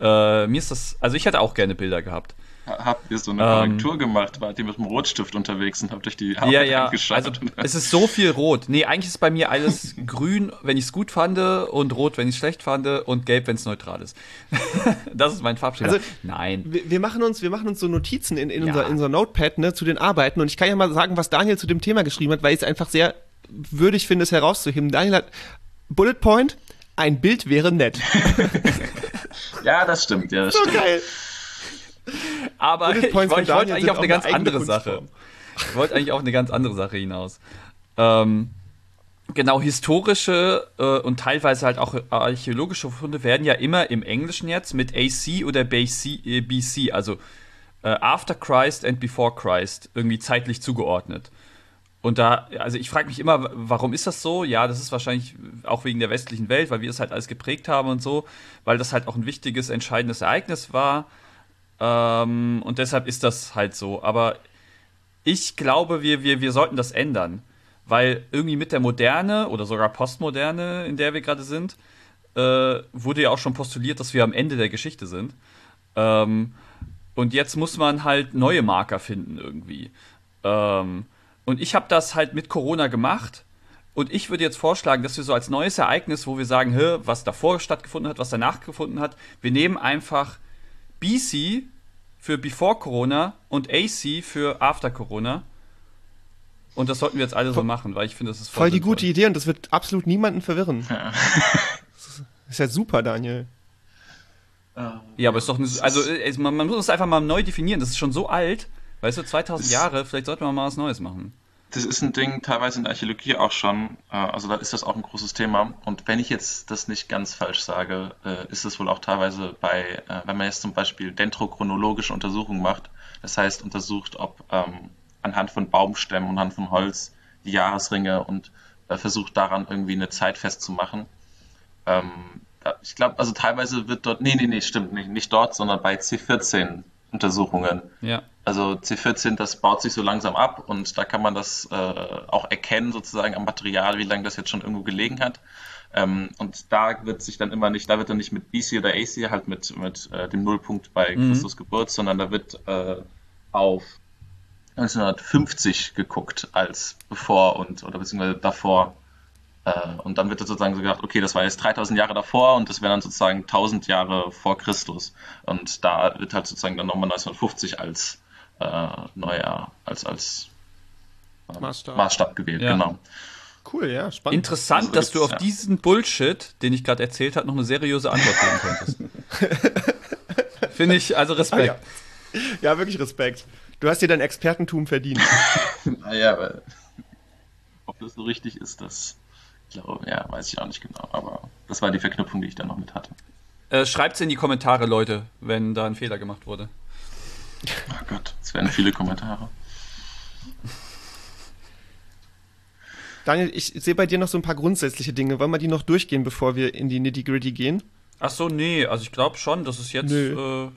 äh, mir ist das, also ich hätte auch gerne Bilder gehabt. Ha- Habt ihr so eine Ähm, Korrektur gemacht? Wart ihr mit dem Rotstift unterwegs und habt euch die Ja, ja, angeschaut? also es ist so viel rot. Nee, eigentlich ist bei mir alles grün, wenn ich es gut fand und rot, wenn ich es schlecht fand und gelb, wenn es neutral ist. das ist mein Farbschema. Also, Nein. Wir, wir, machen uns, wir machen uns so Notizen in, in, Ja. unser, in unser Notepad ne, zu den Arbeiten. Und ich kann ja mal sagen, was Daniel zu dem Thema geschrieben hat, weil ich es einfach sehr würdig finde, es herauszuheben. Daniel hat Bullet Point, ein Bild wäre nett. ja, das stimmt. Ja, das So stimmt. geil. Aber ich, ich wollte eigentlich auf eine ganz eigene andere Sache. Ich wollte eigentlich auf eine ganz andere Sache hinaus. Ähm, genau, historische äh, und teilweise halt auch archäologische Funde werden ja immer im Englischen jetzt mit AC oder BC, äh, BC also äh, After Christ and Before Christ, irgendwie zeitlich zugeordnet. Und da, also ich frage mich immer, warum ist das so? Ja, das ist wahrscheinlich auch wegen der westlichen Welt, weil wir es halt alles geprägt haben und so, weil das halt auch ein wichtiges, entscheidendes Ereignis war. Ähm, und deshalb ist das halt so. Aber ich glaube, wir, wir, wir sollten das ändern. Weil irgendwie mit der Moderne oder sogar Postmoderne, in der wir gerade sind, äh, wurde ja auch schon postuliert, dass wir am Ende der Geschichte sind. Ähm, und jetzt muss man halt neue Marker finden irgendwie. Ähm, und ich habe das halt mit Corona gemacht. Und ich würde jetzt vorschlagen, dass wir so als neues Ereignis, wo wir sagen, was davor stattgefunden hat, was danach gefunden hat, wir nehmen einfach BC für Before Corona und AC für After Corona. Und das sollten wir jetzt alle so machen, weil ich finde, das ist Voll die sinnvoll. gute Idee und das wird absolut niemanden verwirren. Ja. Das ist ja super, Daniel. Ja, aber ist doch, eine, also es- man, man muss es einfach mal neu definieren. Das ist schon so alt, weißt du, 2000 Das- Jahre. Vielleicht sollten wir mal was Neues machen. Das ist ein Ding teilweise in der Archäologie auch schon. äh, Also da ist das auch ein großes Thema. Und wenn ich jetzt das nicht ganz falsch sage, äh, ist es wohl auch teilweise bei, äh, wenn man jetzt zum Beispiel dendrochronologische Untersuchungen macht, das heißt untersucht, ob ähm, anhand von Baumstämmen und anhand von Holz die Jahresringe und versucht daran irgendwie eine Zeit festzumachen. Ähm, ich glaube, also teilweise wird dort, nee, nee, nee, stimmt nicht, nicht dort, sondern bei C14 Untersuchungen. Ja. Also C14, das baut sich so langsam ab und da kann man das äh, auch erkennen, sozusagen am Material, wie lange das jetzt schon irgendwo gelegen hat. Ähm, und da wird sich dann immer nicht, da wird dann nicht mit BC oder AC halt mit, mit äh, dem Nullpunkt bei Mhm. Christus Geburt, sondern da wird äh, auf 1950 geguckt als bevor und oder beziehungsweise davor. Äh, und dann wird sozusagen so gedacht, okay, das war jetzt 3000 Jahre davor und das wäre dann sozusagen 1000 Jahre vor Christus. Und da wird halt sozusagen dann nochmal 1950 als äh, neuer, als, als äh, Maßstab. Maßstab gewählt, Ja. genau. Cool, ja, spannend. Interessant, Also dass du auf ja. diesen Bullshit, den ich gerade erzählt habe, noch eine seriöse Antwort geben könntest. Finde ich, also Respekt. Ah, Ja, wirklich Respekt. Du hast dir dein Expertentum verdient. Naja, aber ob das so richtig ist, das glaube, ja, weiß ich auch nicht genau. Aber das war die Verknüpfung, die ich da noch mit hatte. Äh, Schreibt's in die Kommentare, Leute, wenn da ein Fehler gemacht wurde. Oh Gott, es werden viele Kommentare. Daniel, ich sehe bei dir noch so ein paar grundsätzliche Dinge. Wollen wir die noch durchgehen, bevor wir in die Nitty-Gritty gehen? Ach so, nee, also ich glaube schon, dass es jetzt. Nö. Äh,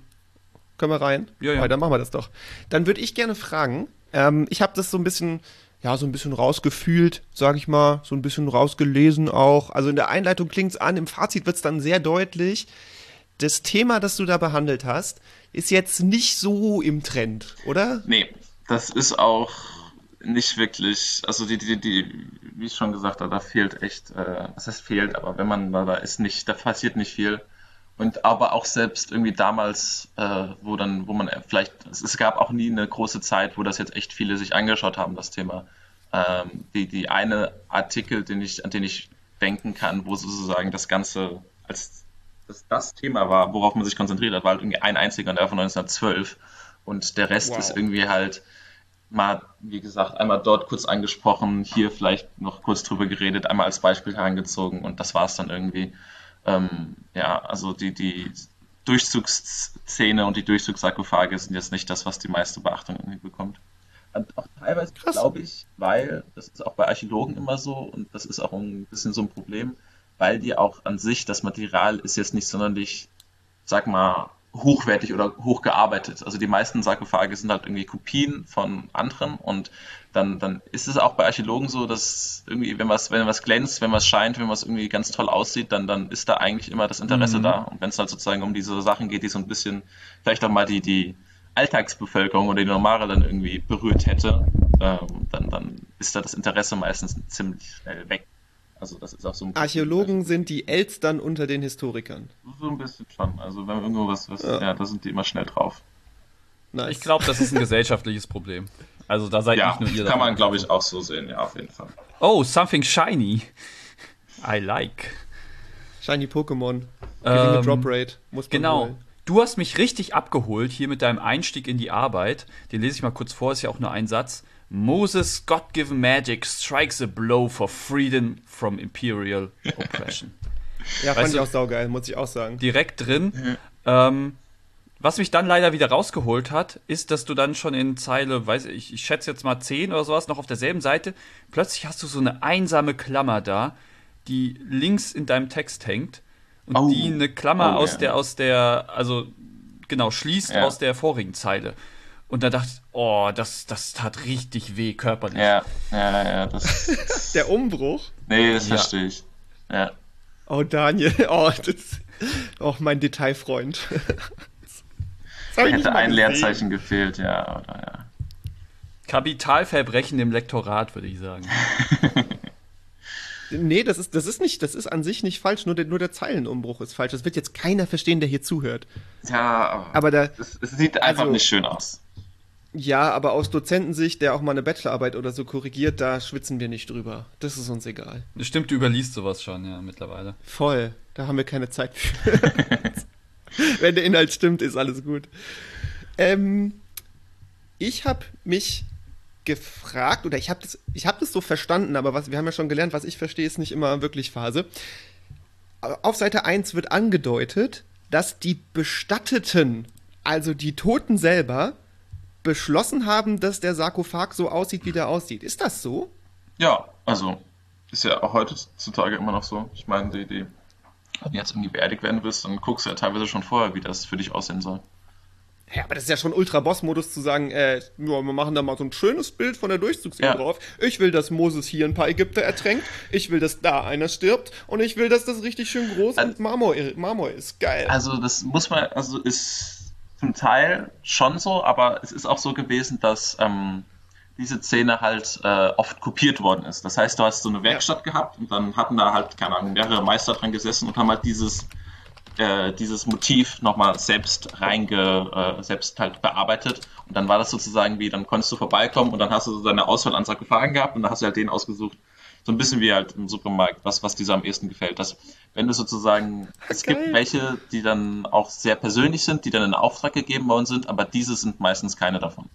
Können wir rein? Ja, ja. Oh, dann machen wir das doch. Dann würde ich gerne fragen, ähm, ich habe das so ein bisschen, ja, so ein bisschen rausgefühlt, sage ich mal, so ein bisschen rausgelesen auch. Also in der Einleitung klingt es an, im Fazit wird es dann sehr deutlich. Das Thema, das du da behandelt hast, ist jetzt nicht so im Trend, oder? Nee, das ist auch nicht wirklich, also die, die, die, wie ich schon gesagt habe, da fehlt echt, äh, heißt fehlt, aber wenn man, da, ist nicht, da passiert nicht viel. Und aber auch selbst irgendwie damals, äh, wo dann, wo man vielleicht, es, es, gab auch nie eine große Zeit, wo das jetzt echt viele sich angeschaut haben, das Thema. Ähm, die, die eine Artikel, den ich, an den ich denken kann, wo sozusagen das Ganze als das, das Thema war, worauf man sich konzentriert hat, war halt irgendwie ein einziger und der von 1912. Und der Rest wow. ist irgendwie halt mal, wie gesagt, einmal dort kurz angesprochen, hier vielleicht noch kurz drüber geredet, einmal als Beispiel herangezogen und das war es dann irgendwie. Ähm, ja, also die, die Durchzugsszene und die Durchzugssarkophage sind jetzt nicht das, was die meiste Beachtung irgendwie bekommt. Und auch teilweise glaube ich, weil, das ist auch bei Archäologen immer so und das ist auch ein bisschen so ein Problem, weil die auch an sich, das Material ist jetzt nicht sonderlich, sag mal, hochwertig oder hochgearbeitet. Also die meisten Sarkophage sind halt irgendwie Kopien von anderen und dann, dann ist es auch bei Archäologen so, dass irgendwie, wenn was, wenn was glänzt, wenn was scheint, wenn was irgendwie ganz toll aussieht, dann, dann ist da eigentlich immer das Interesse mhm. da. Und wenn es halt sozusagen um diese Sachen geht, die so ein bisschen vielleicht auch mal die, die Alltagsbevölkerung oder die Normale dann irgendwie berührt hätte, ähm, dann, dann ist da das Interesse meistens ziemlich schnell weg. Also das ist auch so ein Archäologen sind die Elstern unter den Historikern. So ein bisschen schon. Also wenn irgendwo was, was ja. ja, da sind die immer schnell drauf. Nice. Ich glaube, das ist ein gesellschaftliches Problem. Also da seid ja, nicht nur ihr. Kann man, glaube ich, auch so sehen, ja, auf jeden Fall. Oh, something shiny. I like. Shiny Pokémon. Geringe ähm, Drop Rate. Muss man genau. Holen. Du hast mich richtig abgeholt hier mit deinem Einstieg in die Arbeit. Den lese ich mal kurz vor, ist ja auch nur ein Satz. Moses' God-given magic strikes a blow for freedom from imperial oppression. ja, weißt fand ich auch saugeil, muss ich auch sagen. Direkt drin. Mhm. Ähm, was mich dann leider wieder rausgeholt hat, ist, dass du dann schon in Zeile, weiß ich, ich schätze jetzt mal 10 oder sowas, noch auf derselben Seite, plötzlich hast du so eine einsame Klammer da, die links in deinem Text hängt und oh. die eine Klammer oh, aus ja. der, aus der, also genau, schließt ja. aus der vorigen Zeile. Und da dachte ich, oh, das, das tat richtig weh körperlich. Ja, ja, ja. Das, Der Umbruch? Nee, das ja. verstehe ich. Ja. Oh, Daniel, oh, das, oh mein Detailfreund. Hätte ein Leerzeichen gefehlt, ja, oder ja. Kapitalverbrechen im Lektorat, würde ich sagen. Nee, das ist, das ist nicht, das ist an sich nicht falsch, nur der, nur der Zeilenumbruch ist falsch. Das wird jetzt keiner verstehen, der hier zuhört. Ja, aber da, es, es sieht einfach also, nicht schön aus. Ja, aber aus Dozentensicht, der auch mal eine Bachelorarbeit oder so korrigiert, da schwitzen wir nicht drüber. Das ist uns egal. Stimmt, du überliest sowas schon, ja, mittlerweile. Voll. Da haben wir keine Zeit für. Wenn der Inhalt stimmt, ist alles gut. Ähm, ich habe mich gefragt, oder ich habe das, hab das so verstanden, aber was, wir haben ja schon gelernt, was ich verstehe, ist nicht immer wirklich Phase. Auf Seite 1 wird angedeutet, dass die Bestatteten, also die Toten selber, beschlossen haben, dass der Sarkophag so aussieht, wie der aussieht. Ist das so? Ja, also ist ja auch heutzutage immer noch so. Ich meine, die, die, wenn du jetzt irgendwie beerdigt werden willst, dann guckst du ja teilweise schon vorher, wie das für dich aussehen soll. Ja, aber das ist ja schon Ultra-Boss-Modus zu sagen, äh, ja, wir machen da mal so ein schönes Bild von der Durchzugsinsel ja. drauf. Ich will, dass Moses hier ein paar Ägypter ertränkt. Ich will, dass da einer stirbt. Und ich will, dass das richtig schön groß also, und Marmor, Marmor ist. Geil. Also, das muss man, also ist zum Teil schon so, aber es ist auch so gewesen, dass ähm, diese Szene halt äh, oft kopiert worden ist. Das heißt, du hast so eine Werkstatt ja. gehabt und dann hatten da halt, keine Ahnung, mehrere Meister dran gesessen und haben halt dieses äh, dieses Motiv nochmal selbst reinge, äh, selbst halt bearbeitet. Und dann war das sozusagen wie, dann konntest du vorbeikommen und dann hast du so deine Auswahl an Sarkophagen gehabt und dann hast du halt den ausgesucht. So ein bisschen wie halt im Supermarkt, was, was dir am ehesten gefällt. Dass, wenn du sozusagen, es Geil. gibt welche, die dann auch sehr persönlich sind, die dann in Auftrag gegeben worden sind, aber diese sind meistens keine davon.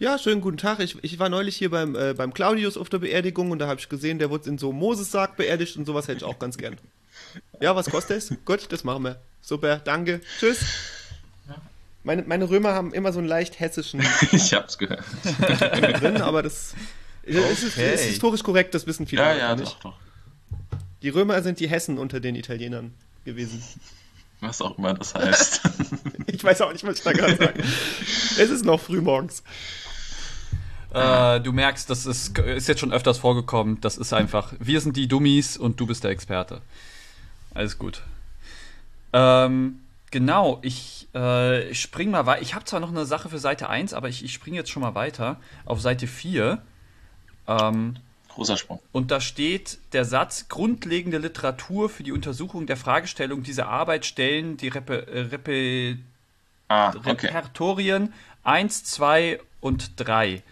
Ja, schönen guten Tag. Ich, ich war neulich hier beim, äh, beim Claudius auf der Beerdigung und da habe ich gesehen, der wurde in so Moses-Sarg beerdigt und sowas hätte ich auch ganz gern. Ja, was kostet es? Gut, das machen wir. Super, danke. Tschüss. Meine, meine Römer haben immer so einen leicht hessischen. ich hab's gehört. drin, aber das okay. ist, ist, ist, historisch korrekt, das wissen viele ja, ja, nicht. Doch, doch. Die Römer sind die Hessen unter den Italienern gewesen. Was auch immer das heißt. ich weiß auch nicht, was ich da gerade sage. es ist noch früh morgens. Äh, du merkst, das ist, ist jetzt schon öfters vorgekommen. Das ist einfach, wir sind die Dummies und du bist der Experte. Alles gut. Ähm, genau, ich äh, spring mal weiter. Ich habe zwar noch eine Sache für Seite 1, aber ich, ich springe jetzt schon mal weiter auf Seite 4. Ähm, Großer Sprung. Und da steht der Satz, grundlegende Literatur für die Untersuchung der Fragestellung dieser Arbeit stellen die Repe, äh, Repe, Ah, okay. Repertorien 1, 2 und 3.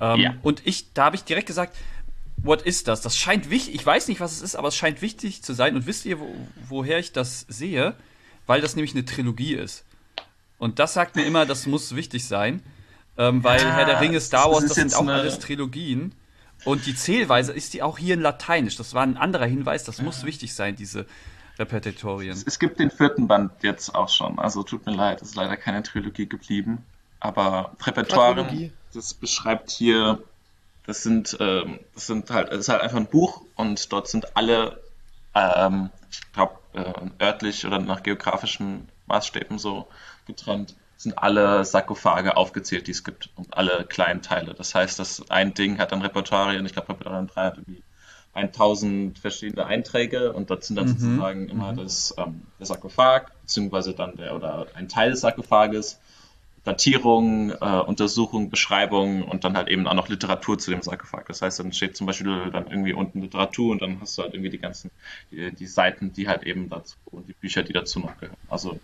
Ähm, Ja. Und ich, da habe ich direkt gesagt, what ist das? Das scheint wichtig, ich weiß nicht, was es ist, aber es scheint wichtig zu sein. Und wisst ihr, wo, woher ich das sehe? Weil das nämlich eine Trilogie ist. Und das sagt mir immer, das muss wichtig sein. Ähm, weil Ja, Herr der Ringe, Star das Wars, ist das sind auch eine- alles Trilogien. Und die Zählweise ist die auch hier in Lateinisch. Das war ein anderer Hinweis, das muss wichtig sein, diese Repetitorien. Es gibt den vierten Band jetzt auch schon. Also tut mir leid, es ist leider keine Trilogie geblieben. Aber Repertoire, Quadrilogie. das beschreibt hier, das sind, ähm, das sind halt, es ist halt einfach ein Buch und dort sind alle, ähm, ich glaube, äh, örtlich oder nach geografischen Maßstäben so getrennt, sind alle Sarkophage aufgezählt, die es gibt und alle kleinen Teile. Das heißt, das ein Ding hat dann Repertorien, ich glaube, Repertorien 3 hat irgendwie 1000 verschiedene Einträge und dort sind dann sozusagen immer das, ähm, der Sarkophag, beziehungsweise dann der oder ein Teil des Sarkophages, Datierung, äh, Untersuchung, Beschreibung und dann halt eben auch noch Literatur zu dem Sarkophag. Das heißt, dann steht zum Beispiel dann irgendwie unten Literatur und dann hast du halt irgendwie die ganzen, die, die Seiten, die halt eben dazu und die Bücher, die dazu noch gehören. Also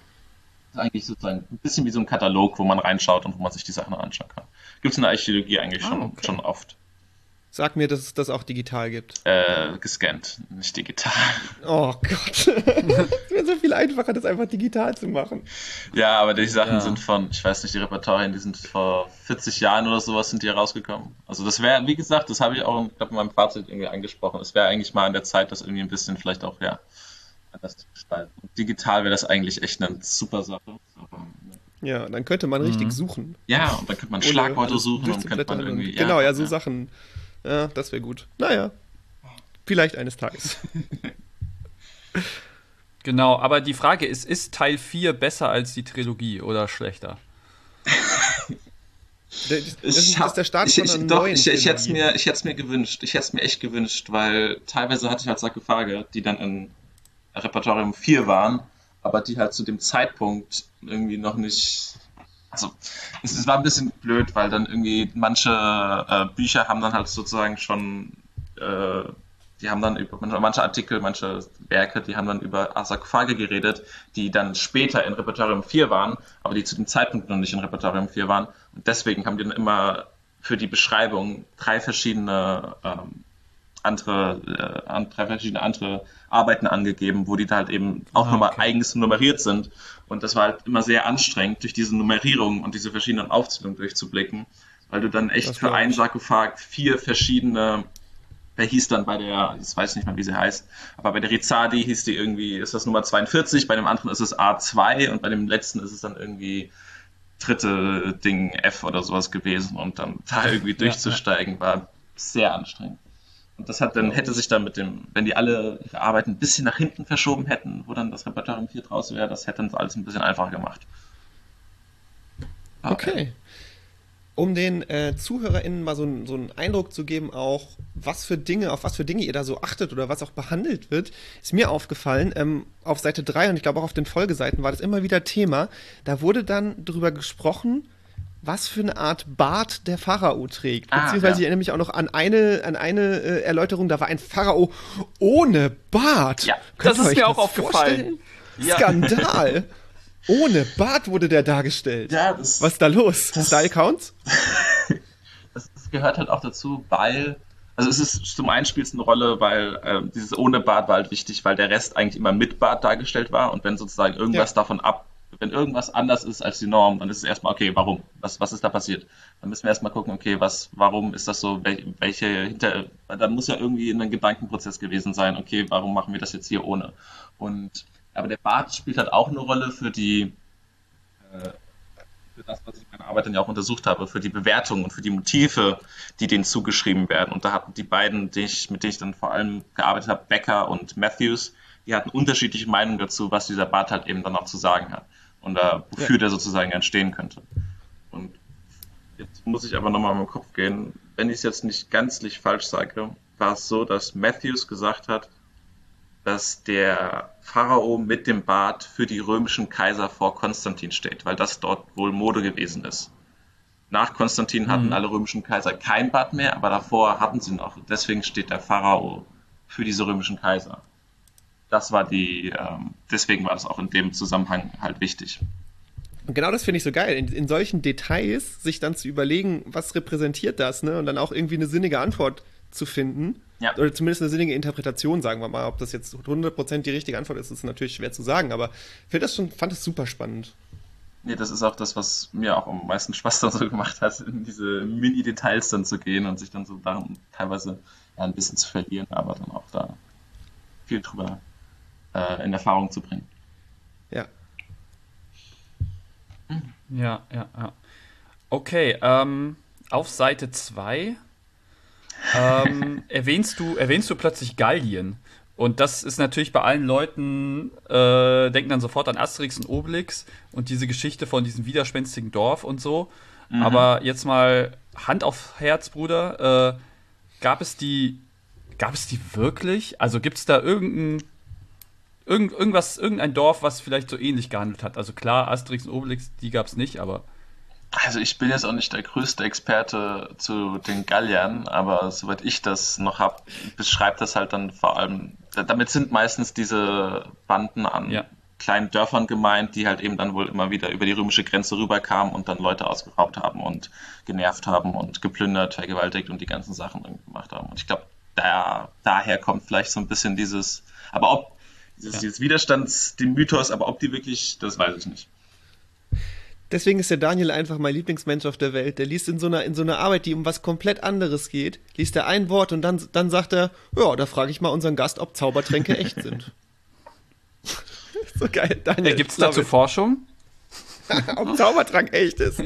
ist eigentlich sozusagen ein bisschen wie so ein Katalog, wo man reinschaut und wo man sich die Sachen anschauen kann. Gibt es in der Archäologie eigentlich Ah, schon, okay. schon oft. Sag mir, dass es das auch digital gibt. Äh, gescannt, nicht digital. Oh Gott. es wäre so viel einfacher, das einfach digital zu machen. Ja, aber die Sachen Ja. sind von, ich weiß nicht, die Repertorien, die sind vor 40 Jahren oder sowas sind die herausgekommen. Also das wäre, wie gesagt, das habe ich auch, ich glaube, in meinem Fazit irgendwie angesprochen. Es wäre eigentlich mal an der Zeit, das irgendwie ein bisschen vielleicht auch, ja, anders zu gestalten. Und digital wäre das eigentlich echt eine super Sache. Aber, ne. Ja, dann könnte man richtig suchen. ja, und dann könnte man Schlagworte suchen und könnte man irgendwie, und, Genau, ja, so Sachen. Ja, das wäre gut. Naja. Vielleicht eines Tages. Genau, aber die Frage ist, ist Teil 4 besser als die Trilogie oder schlechter? Das, das, das ist der Start ich, von ich, einer doch, neuen ich, ich hätte es Trilogie. mir, ich hätte es mir gewünscht. Ich hätte es mir echt gewünscht, weil teilweise hatte ich halt Sarkophage, die dann in Repertorium 4 waren, aber die halt zu dem Zeitpunkt irgendwie noch nicht. Also, es, es war ein bisschen blöd, weil dann irgendwie manche äh, Bücher haben dann halt sozusagen schon, äh, die haben dann über manche Artikel, manche Werke, die haben dann über Sarkophage geredet, die dann später in Repertorium 4 waren, aber die zu dem Zeitpunkt noch nicht in Repertorium 4 waren. Und deswegen haben die dann immer für die Beschreibung drei verschiedene ähm, andere, äh, an- drei verschiedene andere Arbeiten angegeben, wo die da halt eben auch Ah, nochmal okay. eigens nummeriert sind. Und das war halt immer sehr anstrengend, durch diese Nummerierung und diese verschiedenen Aufzählungen durchzublicken, weil du dann echt Das für einen. Sarkophag vier verschiedene Wer hieß dann bei der, ich weiß nicht mal, wie sie heißt, aber bei der Rizadi hieß die irgendwie, ist das Nummer 42, bei dem anderen ist es A2 und bei dem letzten ist es dann irgendwie dritte Ding F oder sowas gewesen und dann da irgendwie durchzusteigen war sehr anstrengend. Und das hat dann, hätte sich dann mit dem, wenn die alle ihre Arbeiten ein bisschen nach hinten verschoben hätten, wo dann das Repertoire 4 draus wäre, das hätte uns alles ein bisschen einfacher gemacht. Aber, Okay. Um den äh, ZuhörerInnen mal so, einen- so einen Eindruck zu geben, auch was für Dinge, auf was für Dinge ihr da so achtet oder was auch behandelt wird, ist mir aufgefallen, ähm, auf Seite 3 und ich glaube auch auf den Folgeseiten war das immer wieder Thema. Da wurde dann drüber gesprochen, was für eine Art Bart der Pharao trägt. Ah, Beziehungsweise ja. ich erinnere mich auch noch an eine, an eine äh, Erläuterung, da war ein Pharao ohne Bart. Ja, Könnt das ist mir auch aufgefallen. Ja. Skandal. Ohne Bart wurde der dargestellt. Ja, das, Was ist da los? Das- Style Counts? das, das gehört halt auch dazu, weil, also es ist zum einen spielt es eine Rolle, weil ähm, dieses ohne Bart war halt wichtig, weil der Rest eigentlich immer mit Bart dargestellt war und wenn sozusagen irgendwas Ja. davon ab, wenn irgendwas anders ist als die Norm, dann ist es erstmal, okay, warum? Was, was ist da passiert? Dann müssen wir erstmal gucken, okay, was, warum ist das so, wel, welche hinter, da muss ja irgendwie ein Gedankenprozess gewesen sein, okay, warum machen wir das jetzt hier ohne? Und, aber der Bart spielt halt auch eine Rolle für die, äh, für das, was ich in meiner Arbeit dann ja auch untersucht habe, für die Bewertung und für die Motive, die denen zugeschrieben werden. Und da hatten die beiden, die ich, mit denen ich dann vor allem gearbeitet habe, Becker und Matthews, die hatten unterschiedliche Meinungen dazu, was dieser Bart halt eben dann auch zu sagen hat. Und äh, wofür der sozusagen entstehen könnte. Und jetzt muss ich aber nochmal in meinen Kopf gehen. Wenn ich es jetzt nicht ganzlich falsch sage, war es so, dass Matthews gesagt hat, dass der Pharao mit dem Bart für die römischen Kaiser vor Konstantin steht, weil das dort wohl Mode gewesen ist. nach Konstantin hatten Mhm. alle römischen Kaiser kein Bad mehr, aber davor hatten sie noch. Deswegen steht der Pharao für diese römischen Kaiser. Das war die, ähm, deswegen war das auch in dem Zusammenhang halt wichtig. Und genau das finde ich so geil, in, in solchen Details sich dann zu überlegen, was repräsentiert das, ne? Und dann auch irgendwie eine sinnige Antwort zu finden. Ja. Oder zumindest eine sinnige Interpretation, sagen wir mal. Ob das jetzt 100% die richtige Antwort ist, ist natürlich schwer zu sagen, aber ich das schon, fand das super spannend. Nee, das ist auch das, was mir auch am meisten Spaß dann so gemacht hat, in diese Mini-Details dann zu gehen und sich dann so darin teilweise ja, ein bisschen zu verlieren, aber dann auch da viel drüber äh, in Erfahrung zu bringen. Ja. Ja, ja, ja. Okay, ähm, auf Seite 2 ähm, erwähnst, du, erwähnst du plötzlich Gallien. Und das ist natürlich bei allen Leuten, äh, denken dann sofort an Asterix und Obelix und diese Geschichte von diesem widerspenstigen Dorf und so. Aber jetzt mal Hand auf Herz, Bruder. Äh, gab es die, gab es die wirklich? Also gibt es da irgendein, irgend, irgendwas, irgendein Dorf, was vielleicht so ähnlich gehandelt hat? Also klar, Asterix und Obelix, die gab es nicht, aber Also ich bin jetzt auch nicht der größte Experte zu den Galliern, aber soweit ich das noch habe, beschreibt das halt dann vor allem, damit sind meistens diese Banden an Ja. kleinen Dörfern gemeint, die halt eben dann wohl immer wieder über die römische Grenze rüberkamen und dann Leute ausgeraubt haben und genervt haben und geplündert, vergewaltigt und die ganzen Sachen gemacht haben. Und ich glaube, da, daher kommt vielleicht so ein bisschen dieses, aber ob dieses, dieses Widerstands, den Mythos, aber ob die wirklich, das weiß ich nicht. Deswegen ist der Daniel einfach mein Lieblingsmensch auf der Welt. Der liest in so einer, in so einer Arbeit, die um was komplett anderes geht, liest er ein Wort und dann, dann sagt er, ja, da frage ich mal unseren Gast, ob Zaubertränke echt sind. so geil, Daniel. Gibt es dazu. Forschung? ob Zaubertrank echt ist.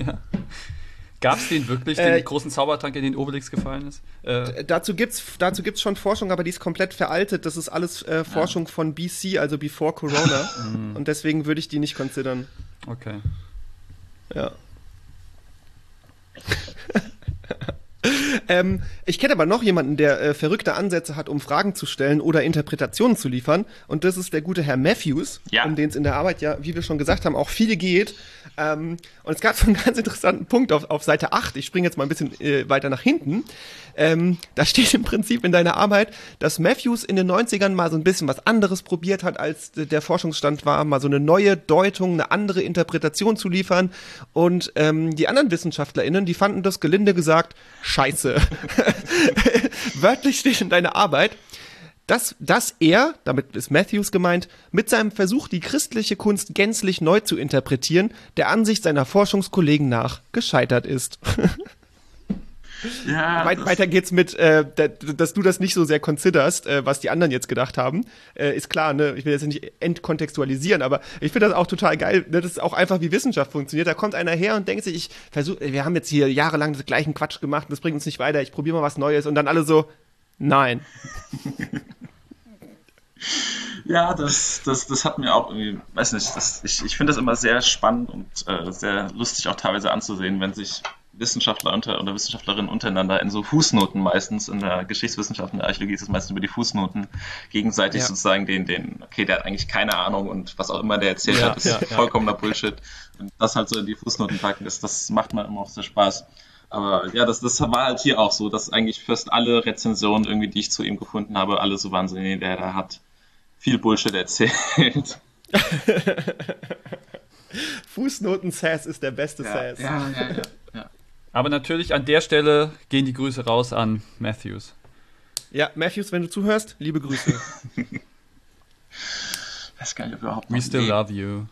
Gab es den wirklich, Äh, den großen Zaubertrank, in den Obelix gefallen ist? Äh, Dazu gibt's, dazu gibt's schon Forschung, aber die ist komplett veraltet. Das ist alles äh, Forschung von BC, also before Corona. und deswegen würde ich die nicht considern. okay. Ja. ähm, ich kenne aber noch jemanden, der äh, verrückte Ansätze hat, um Fragen zu stellen oder Interpretationen zu liefern. Und das ist der gute Herr Matthews, Ja. um den es in der Arbeit ja, wie wir schon gesagt haben, auch viel geht. Ähm, und es gab so einen ganz interessanten Punkt auf, auf Seite 8. Ich springe jetzt mal ein bisschen äh, weiter nach hinten. Ähm, da steht im Prinzip in deiner Arbeit, dass Matthews in den 90ern mal so ein bisschen was anderes probiert hat, als der Forschungsstand war, mal so eine neue Deutung, eine andere Interpretation zu liefern. Und ähm, die anderen WissenschaftlerInnen, die fanden das gelinde gesagt scheiße. Wörtlich steht in deiner Arbeit, dass, dass er, damit ist Matthews gemeint, mit seinem Versuch, die christliche Kunst gänzlich neu zu interpretieren, der Ansicht seiner Forschungskollegen nach gescheitert ist. Ja, Weit, weiter geht's mit, äh, da, dass du das nicht so sehr considerst, äh, was die anderen jetzt gedacht haben. Äh, ist klar, ne? Ich will jetzt nicht entkontextualisieren, aber ich finde das auch total geil. Ne? Das ist auch einfach, wie Wissenschaft funktioniert. Da kommt einer her und denkt sich, ich versuche, wir haben jetzt hier jahrelang den gleichen Quatsch gemacht, und das bringt uns nicht weiter, ich probiere mal was Neues und dann alle so, nein. Ja, das, das, das hat mir auch irgendwie, weiß nicht, das, ich, ich finde das immer sehr spannend und äh, sehr lustig auch teilweise anzusehen, wenn sich Wissenschaftler unter, oder Wissenschaftlerinnen untereinander in so Fußnoten meistens, in der Geschichtswissenschaft, in der Archäologie ist es meistens über die Fußnoten, gegenseitig Ja. sozusagen den, den, okay, der hat eigentlich keine Ahnung und was auch immer der erzählt Ja, hat, ist ja, ja. vollkommener Bullshit. Und das halt so in die Fußnoten packen, das, das macht mir immer auch sehr Spaß. Aber ja, das, das war halt hier auch so, dass eigentlich fast alle Rezensionen irgendwie, die ich zu ihm gefunden habe, alle so nee, der, der hat viel Bullshit erzählt. Fußnoten-Sass ist der beste Sass. ja, ja, ja, ja. Aber natürlich an der Stelle gehen die Grüße raus an Matthews. Ja, Matthews, wenn du zuhörst, liebe Grüße. Weiß gar nicht, ob überhaupt We still love you.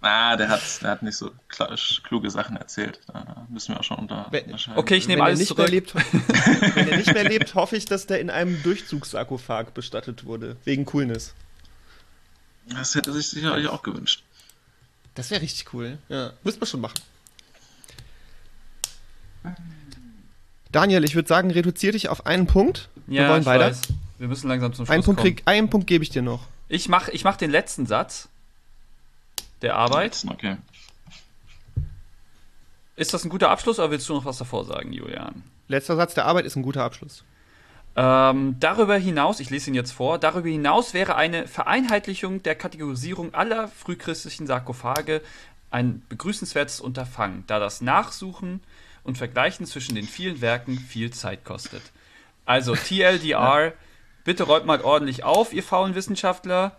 Ah, der hat, der hat nicht so klar, kluge Sachen erzählt. Da müssen wir auch schon unter, Wenn-. Okay, ich nehme wenn er alles nicht zurück. Mehr lebt, wenn er nicht mehr lebt, hoffe ich, dass der in einem Durchzugssarkophag bestattet wurde. Wegen Coolness. Das hätte sich sicherlich auch gewünscht. Das wäre richtig cool. Ja, müsste man schon machen. Daniel, ich würde sagen, reduziere dich auf einen Punkt. Ja, wir wollen ich weiter. weiß. Wir müssen langsam zum Schluss Einen Punkt, kommen. krieg, einen Punkt gebe ich dir noch. Ich mache ich mach den letzten Satz der Arbeit. Okay. Ist das ein guter Abschluss oder willst du noch was davor sagen, Julian? Letzter Satz der Arbeit ist ein guter Abschluss. Ähm, darüber hinaus, ich lese ihn jetzt vor, darüber hinaus wäre eine Vereinheitlichung der Kategorisierung aller frühchristlichen Sarkophage ein begrüßenswertes Unterfangen, da das Nachsuchen und Vergleichen zwischen den vielen Werken viel Zeit kostet. Also TLDR, bitte räumt mal ordentlich auf, ihr faulen Wissenschaftler.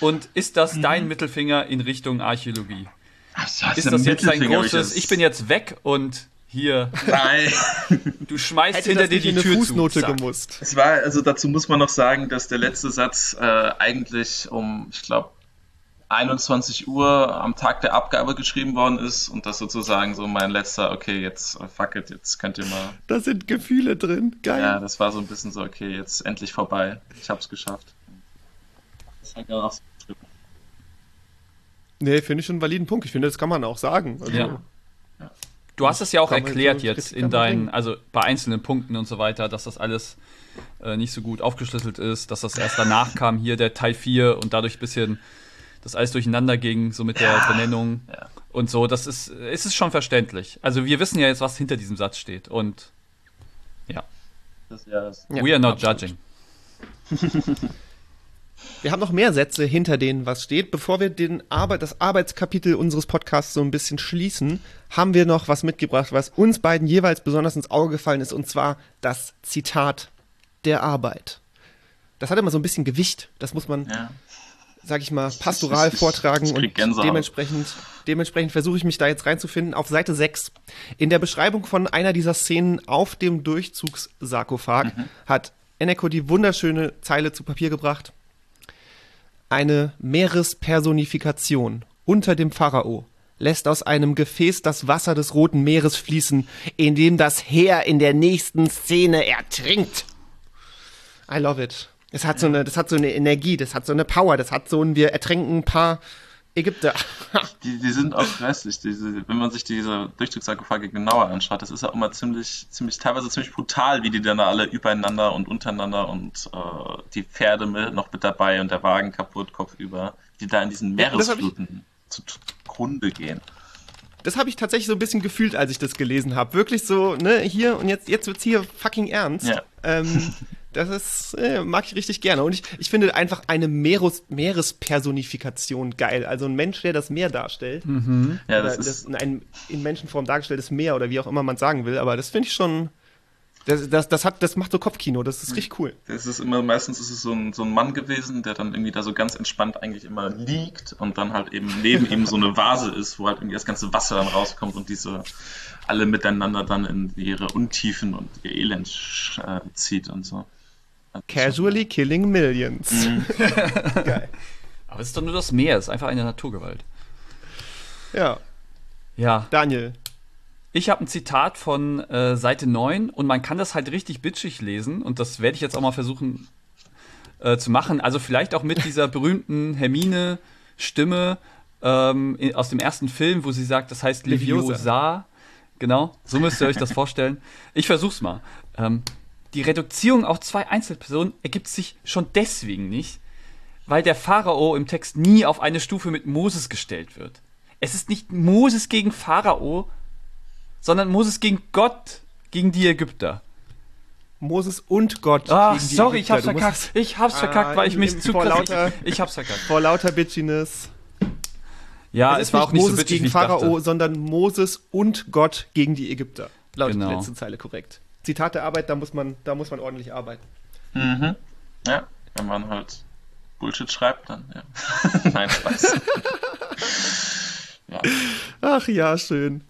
Und ist das dein Mittelfinger in Richtung Archäologie? Was heißt Ist das jetzt ein großes, ich bin jetzt weg und hier, Nein. du schmeißt Hätte hinter das dir die eine Tür Fußnote zu. Gemusst. Es war, also dazu muss man noch sagen, dass der letzte Satz äh, eigentlich um, ich glaube, 21 Uhr am Tag der Abgabe geschrieben worden ist und das sozusagen so mein letzter, okay, jetzt äh, fuck it, jetzt könnt ihr mal. Da sind Gefühle drin. Geil. Ja, das war so ein bisschen so, okay, jetzt endlich vorbei. Ich hab's geschafft. Das hat ja auch so Nee, finde ich schon einen validen Punkt. Ich finde, das kann man auch sagen. Also, Ja. Du hast es ja auch erklärt so jetzt in deinen, also bei einzelnen Punkten und so weiter, dass das alles äh, nicht so gut aufgeschlüsselt ist, dass das erst danach kam, hier der Teil 4 und dadurch ein bisschen das alles durcheinander ging, so mit der Benennung Ja. und so. Das ist, es ist schon verständlich. Also wir wissen ja jetzt, was hinter diesem Satz steht und ja, das, ja, das, Ja, we are not absolut. judging. Wir haben noch mehr Sätze, hinter denen was steht. Bevor wir den Arbeit, das Arbeitskapitel unseres Podcasts so ein bisschen schließen, haben wir noch was mitgebracht, was uns beiden jeweils besonders ins Auge gefallen ist, und zwar das Zitat der Arbeit. Das hat immer so ein bisschen Gewicht. Das muss man, ja. Sag ich mal, pastoral vortragen und dementsprechend, dementsprechend versuche ich mich da jetzt reinzufinden. Auf Seite 6, in der Beschreibung von einer dieser Szenen auf dem Durchzugssarkophag, Mhm. hat Eneko die wunderschöne Zeile zu Papier gebracht. Eine Meerespersonifikation unter dem Pharao lässt aus einem Gefäß das Wasser des Roten Meeres fließen, in dem das Heer in der nächsten Szene ertrinkt. I love it. Es hat so eine, das hat so eine Energie, das hat so eine Power, das hat so ein, wir ertränken ein paar Ägypter. Die, die sind auch grässlich. Diese, wenn man sich diese Durchzugssarkophage genauer anschaut, das ist ja auch immer ziemlich, ziemlich, teilweise ziemlich brutal, wie die dann alle übereinander und untereinander und äh, die Pferde mit, noch mit dabei und der Wagen kaputt, kopfüber, die da in diesen Ja, Meeresfluten zugrunde gehen. Das habe ich tatsächlich so ein bisschen gefühlt, als ich das gelesen habe. Wirklich so, ne, hier und jetzt, jetzt wird's hier fucking ernst. Ja. Ähm, das ist, äh, mag ich richtig gerne. Und ich, ich finde einfach eine Meeres, Meerespersonifikation geil. Also ein Mensch, der das Meer darstellt. Ja, oder das das ist, in, ein, in Menschenform dargestelltes Meer oder wie auch immer man sagen will. Aber das finde ich schon, das, das, das, hat, das macht so Kopfkino. Das ist richtig cool. das ist immer, meistens ist es so ein, so ein Mann gewesen, der dann irgendwie da so ganz entspannt eigentlich immer liegt und dann halt eben neben ihm so eine Vase ist, wo halt irgendwie das ganze Wasser dann rauskommt und diese alle miteinander dann in ihre Untiefen und ihr Elend äh, zieht und so. Casually killing millions. Mhm. geil. Aber es ist doch nur das Meer, es ist einfach eine Naturgewalt. Ja, Ja, Daniel. Ich habe ein Zitat von äh, Seite 9 und man kann das halt richtig bitchig lesen und das werde ich jetzt auch mal versuchen äh, zu machen. Also vielleicht auch mit dieser berühmten Hermine-Stimme ähm, aus dem ersten Film, wo sie sagt, das heißt Leviosa. Leviosa. Genau, so müsst ihr euch das vorstellen. Ich versuch's mal. Ähm, die Reduzierung auf zwei Einzelpersonen ergibt sich schon deswegen nicht, weil der Pharao im Text nie auf eine Stufe mit Moses gestellt wird. Es ist nicht Moses gegen Pharao, sondern Moses gegen Gott, gegen die Ägypter. Moses und Gott. Gegen die sorry, ich Ägypter. hab's Du musst verkackt. Ich hab's Ah, verkackt, weil ich mich zu krass. lauter- Ich, ich hab's verkackt. Vor lauter Bitchiness. Ja, es, ist war nicht auch nicht Moses so bitchig, gegen ich Pharao, sondern Moses und Gott gegen die Ägypter. Lautet Genau. die letzte Zeile korrekt. Zitat der Arbeit, da muss man, da muss man ordentlich arbeiten. Mhm. Ja, wenn man halt Bullshit schreibt, dann ja. Nein, Spaß. ja. Ach ja, schön.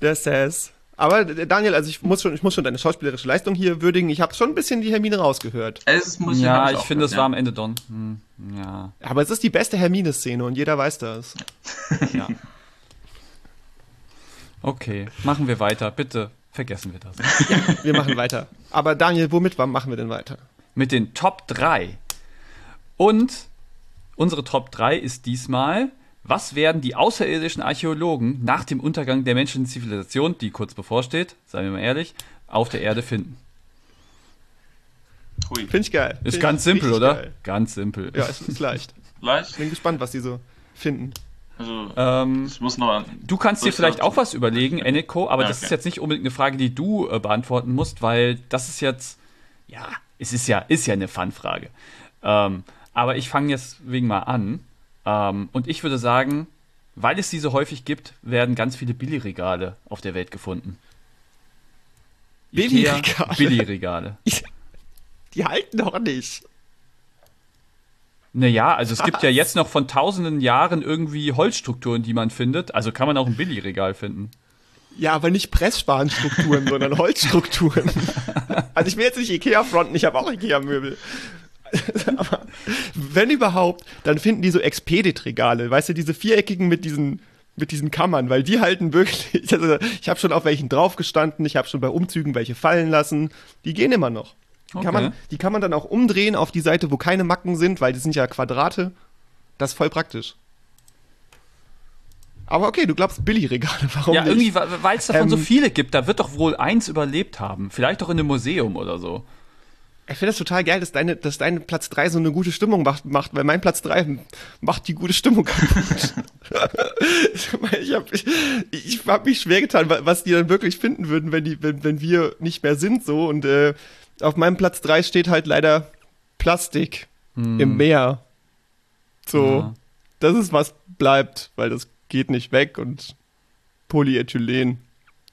Der Sass. Aber Daniel, also ich muss schon, ich muss schon deine schauspielerische Leistung hier würdigen. Ich habe schon ein bisschen die Hermine rausgehört. Es muss Ja, ich auch finde, es gehört, war am Ende Don. Hm, ja, Aber es ist die beste Hermine-Szene und jeder weiß das. ja. Okay, machen wir weiter. Bitte vergessen wir das. Wir machen weiter. Aber Daniel, womit machen wir denn weiter? Mit den Top 3. Und unsere Top 3 ist diesmal, was werden die außerirdischen Archäologen nach dem Untergang der menschlichen Zivilisation, die kurz bevorsteht, seien wir mal ehrlich, auf der Erde finden? Hui. Finde ich geil. Ist Find ganz simpel, oder? Geil. Ganz simpel. Ja, es ist leicht. Leicht. Bin gespannt, was die so finden. Also, Ähm, ich muss noch. Du kannst dir vielleicht auch was überlegen, Eneko, aber Ja, das okay. ist jetzt nicht unbedingt eine Frage, die du äh, beantworten musst, weil das ist jetzt, ja, es ist ja, ist ja eine Fun-Frage. Ähm, aber ich fange jetzt wegen mal an. Ähm, und ich würde sagen, weil es diese häufig gibt, werden ganz viele Billigregale auf der Welt gefunden. Billigregale? Billigregale. Die halten doch nicht. Naja, also es gibt ja jetzt noch von tausenden Jahren irgendwie Holzstrukturen, die man findet. Also kann man auch ein Billigregal finden. Ja, aber nicht Presssparenstrukturen, sondern Holzstrukturen. Also ich will jetzt nicht Ikea fronten, ich habe auch Ikea-Möbel. aber wenn überhaupt, dann finden die so Expedit-Regale, weißt du, diese viereckigen mit diesen mit diesen Kammern, weil die halten wirklich, also ich habe schon auf welchen draufgestanden, ich habe schon bei Umzügen welche fallen lassen, die gehen immer noch. Die, Okay. kann man, die kann man dann auch umdrehen auf die Seite, wo keine Macken sind, weil die sind ja Quadrate. Das ist voll praktisch. Aber okay, du glaubst Billigregale, warum ja, nicht? irgendwie, weil es davon so Ähm, viele gibt, da wird doch wohl eins überlebt haben. Vielleicht auch in einem Museum oder so. Ich finde das total geil, dass deine, dass dein Platz 3 so eine gute Stimmung macht, macht weil mein Platz 3 macht die gute Stimmung ich habe ich, ich hab mich schwer getan, wa- was die dann wirklich finden würden, wenn, die, wenn, wenn wir nicht mehr sind so. Und äh, auf meinem Platz 3 steht halt leider Plastik im Meer. So, Ja. das ist was bleibt, weil das geht nicht weg und Polyethylen.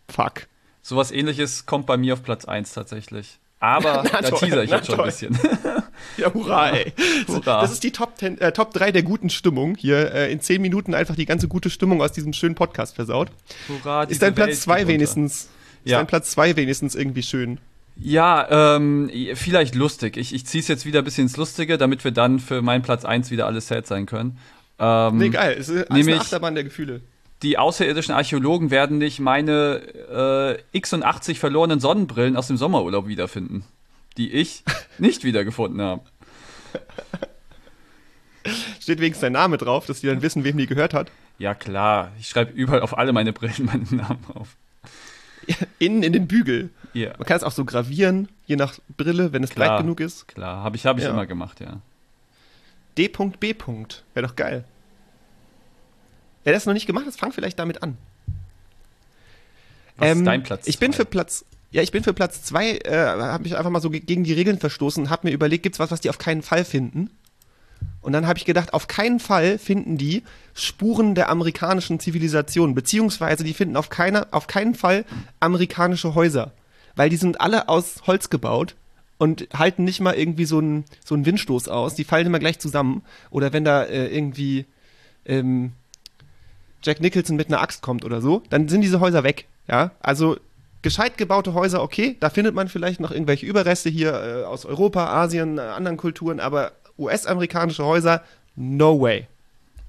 Fuck. Sowas ähnliches kommt bei mir auf Platz 1 tatsächlich. Aber Na da teaser ich na jetzt schon ein toll. bisschen. Ja, hurra, ey. Hurra. Das ist die Top, 10, äh, Top 3 der guten Stimmung. Hier äh, in 10 Minuten einfach die ganze gute Stimmung aus diesem schönen Podcast versaut. Hurra, Ist dein Platz Welt 2 geht unter. wenigstens, ist Ja. dein Platz 2 wenigstens irgendwie schön? Ja, ähm, vielleicht lustig. Ich, ich ziehe es jetzt wieder ein bisschen ins Lustige, damit wir dann für meinen Platz 1 wieder alles sad sein können. Ähm, Nee, geil. Es ist, nämlich- eine Achterbahn der Gefühle. die außerirdischen Archäologen werden nicht meine äh, x80 verlorenen Sonnenbrillen aus dem Sommerurlaub wiederfinden, die ich nicht wiedergefunden habe. Steht wenigstens dein Name drauf, dass die dann wissen, wem die gehört hat. Ja klar, ich schreibe überall auf alle meine Brillen meinen Namen auf. Innen in den Bügel. Ja, Man kann es auch so gravieren, je nach Brille, wenn es Klar. breit genug ist. klar, habe ich, hab ich Ja. immer gemacht, ja. D.B. Wäre doch geil. Wer das noch nicht gemacht hat, fang vielleicht damit an. Was Ähm, ist dein Platz? Ich bin zwei? für Platz. Ja, ich bin für Platz zwei. Äh, habe mich einfach mal so ge- gegen die Regeln verstoßen. Habe mir überlegt, gibt's was, was die auf keinen Fall finden? Und dann habe ich gedacht, auf keinen Fall finden die Spuren der amerikanischen Zivilisation, beziehungsweise die finden auf keiner, auf keinen Fall amerikanische Häuser, weil die sind alle aus Holz gebaut und halten nicht mal irgendwie so einen so Windstoß aus. Die fallen immer gleich zusammen. Oder wenn da äh, irgendwie ähm, Jack Nicholson mit einer Axt kommt oder so, dann sind diese Häuser weg. Ja, also gescheit gebaute Häuser, okay, da findet man vielleicht noch irgendwelche Überreste hier äh, aus Europa, Asien, äh, anderen Kulturen, aber US-amerikanische Häuser, no way.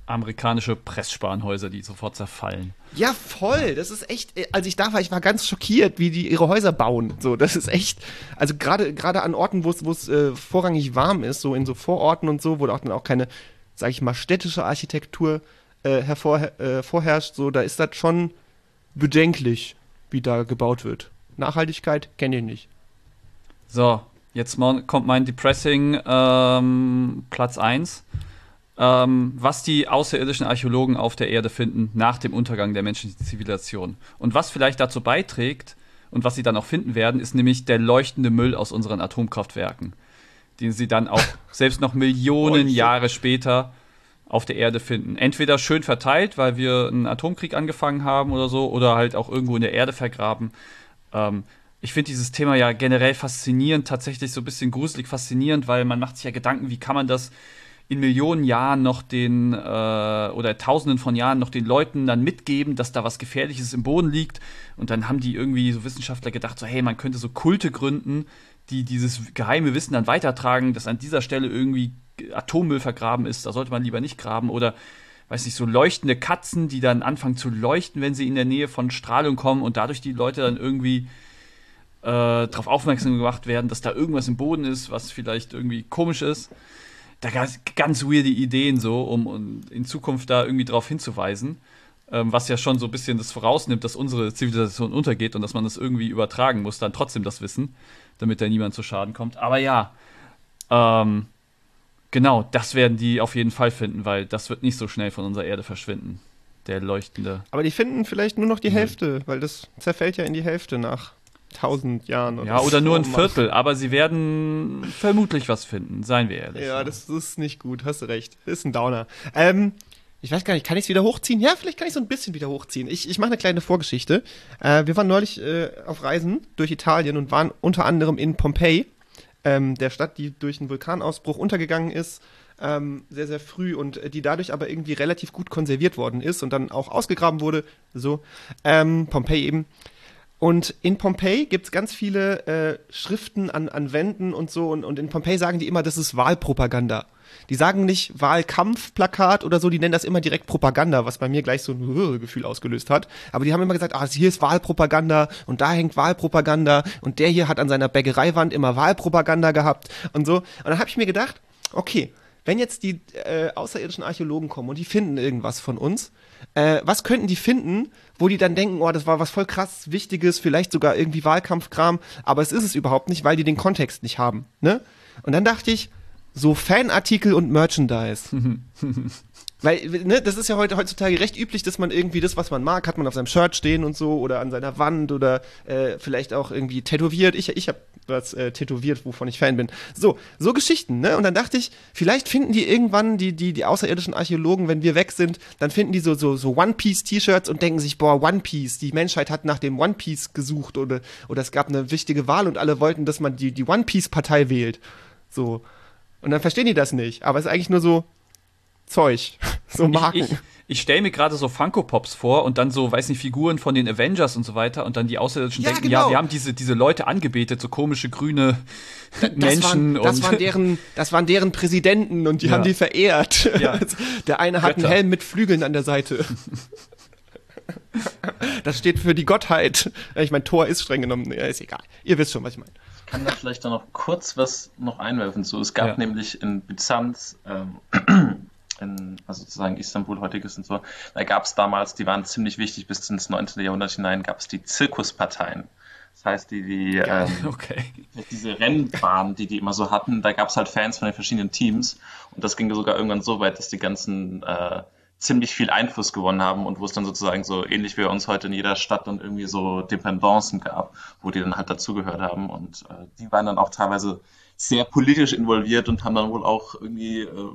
Amerikanische Presssparenhäuser, die sofort zerfallen. Ja, voll. Das ist echt, äh, als ich da war, ich war ganz schockiert, wie die ihre Häuser bauen. So, das ist echt, also gerade gerade an Orten, wo es äh, vorrangig warm ist, so in so Vororten und so, wo auch dann auch keine, sag ich mal, städtische Architektur äh, hervor, äh, vorherrscht, so, da ist das schon bedenklich, wie da gebaut wird. Nachhaltigkeit kenne ich nicht. So, jetzt kommt mein Depressing ähm, Platz 1. Ähm, was die außerirdischen Archäologen auf der Erde finden nach dem Untergang der menschlichen Zivilisation. Und was vielleicht dazu beiträgt und was sie dann auch finden werden, ist nämlich der leuchtende Müll aus unseren Atomkraftwerken, den sie dann auch selbst noch Millionen. Jahre später auf der Erde finden. Entweder schön verteilt, weil wir einen Atomkrieg angefangen haben oder so, oder halt auch irgendwo in der Erde vergraben. Ähm, ich finde dieses Thema ja generell faszinierend, tatsächlich so ein bisschen gruselig faszinierend, weil man macht sich ja Gedanken, wie kann man das in Millionen Jahren noch den äh, oder Tausenden von Jahren noch den Leuten dann mitgeben, dass da was Gefährliches im Boden liegt. Und dann haben die irgendwie so Wissenschaftler gedacht, so hey, man könnte so Kulte gründen, die dieses geheime Wissen dann weitertragen, dass an dieser Stelle irgendwie Atommüll vergraben ist. Da sollte man lieber nicht graben oder weiß nicht, so leuchtende Katzen, die dann anfangen zu leuchten, wenn sie in der Nähe von Strahlung kommen und dadurch die Leute dann irgendwie äh, darauf aufmerksam gemacht werden, dass da irgendwas im Boden ist, was vielleicht irgendwie komisch ist. Da gab es ganz weirde Ideen so, um, um in Zukunft da irgendwie darauf hinzuweisen, ähm, was ja schon so ein bisschen das vorausnimmt, dass unsere Zivilisation untergeht und dass man das irgendwie übertragen muss, dann trotzdem das Wissen, damit da niemand zu Schaden kommt. Aber ja, ähm, genau, das werden die auf jeden Fall finden, weil das wird nicht so schnell von unserer Erde verschwinden. Der leuchtende. Aber die finden vielleicht nur noch die Hälfte, weil das zerfällt ja in die Hälfte nach tausend Jahren. Ja, oder nur ein. Viertel, aber sie werden vermutlich was finden, seien wir ehrlich. Ja, das ist nicht gut, hast du recht. Ist ein Downer. Ähm, ich weiß gar nicht, kann ich es wieder hochziehen? Ja, vielleicht kann ich so ein bisschen wieder hochziehen. Ich, ich mache eine kleine Vorgeschichte. Äh, wir waren neulich äh, auf Reisen durch Italien und waren unter anderem in Pompeji, ähm, der Stadt, die durch einen Vulkanausbruch untergegangen ist, ähm, sehr, sehr früh und die dadurch aber irgendwie relativ gut konserviert worden ist und dann auch ausgegraben wurde. So, ähm, Pompeji eben. Und in Pompeji gibt es ganz viele äh, Schriften an, an Wänden und so. Und, und in Pompeji sagen die immer, das ist Wahlpropaganda. Die sagen nicht Wahlkampfplakat oder so, die nennen das immer direkt Propaganda, was bei mir gleich so ein Gefühl ausgelöst hat. Aber die haben immer gesagt, ah, hier ist Wahlpropaganda und da hängt Wahlpropaganda und der hier hat an seiner Bäckereiwand immer Wahlpropaganda gehabt und so. Und dann habe ich mir gedacht, okay, wenn jetzt die äh, außerirdischen Archäologen kommen und die finden irgendwas von uns, äh, was könnten die finden, wo die dann denken, oh, das war was voll krass Wichtiges, vielleicht sogar irgendwie Wahlkampfkram, aber es ist es überhaupt nicht, weil die den Kontext nicht haben. Ne? Und dann dachte ich, so Fanartikel und Merchandise. Weil, ne, das ist ja heute, heutzutage recht üblich, dass man irgendwie das, was man mag, hat man auf seinem Shirt stehen und so oder an seiner Wand oder äh, vielleicht auch irgendwie tätowiert. Ich, ich habe was äh, tätowiert, wovon ich Fan bin. So, so Geschichten, ne? Und dann dachte ich, vielleicht finden die irgendwann die, die, die außerirdischen Archäologen, wenn wir weg sind, dann finden die so, so, so One-Piece-T-Shirts und denken sich, boah, One Piece, die Menschheit hat nach dem One Piece gesucht oder, oder es gab eine wichtige Wahl und alle wollten, dass man die, die One Piece-Partei wählt. So. Und dann verstehen die das nicht. Aber es ist eigentlich nur so Zeug. So Marken. Ich, ich, ich stelle mir gerade so Funko Pops vor und dann so, weiß nicht, Figuren von den Avengers und so weiter und dann die Außerirdischen ja, denken, genau. ja, wir haben diese, diese Leute angebetet, so komische grüne das Menschen. Waren, das, waren deren, das waren deren Präsidenten und die ja. haben die verehrt. Ja. Der eine hat Götter. einen Helm mit Flügeln an der Seite. Das steht für die Gottheit. Ich meine, Thor ist streng genommen, ja, ist egal. Ihr wisst schon, was ich meine kann da vielleicht dann noch kurz was noch einwerfen zu. Es gab ja. nämlich in Byzanz, ähm, in, also sozusagen Istanbul heutiges und so, da gab es damals, die waren ziemlich wichtig bis ins 19. Jahrhundert hinein, gab es die Zirkusparteien. Das heißt, die, die ähm, okay. diese Rennbahnen, die die immer so hatten, da gab es halt Fans von den verschiedenen Teams und das ging sogar irgendwann so weit, dass die ganzen äh, ziemlich viel Einfluss gewonnen haben und wo es dann sozusagen so ähnlich wie bei uns heute in jeder Stadt dann irgendwie so Dependancen gab, wo die dann halt dazugehört haben und äh, die waren dann auch teilweise sehr politisch involviert und haben dann wohl auch irgendwie äh,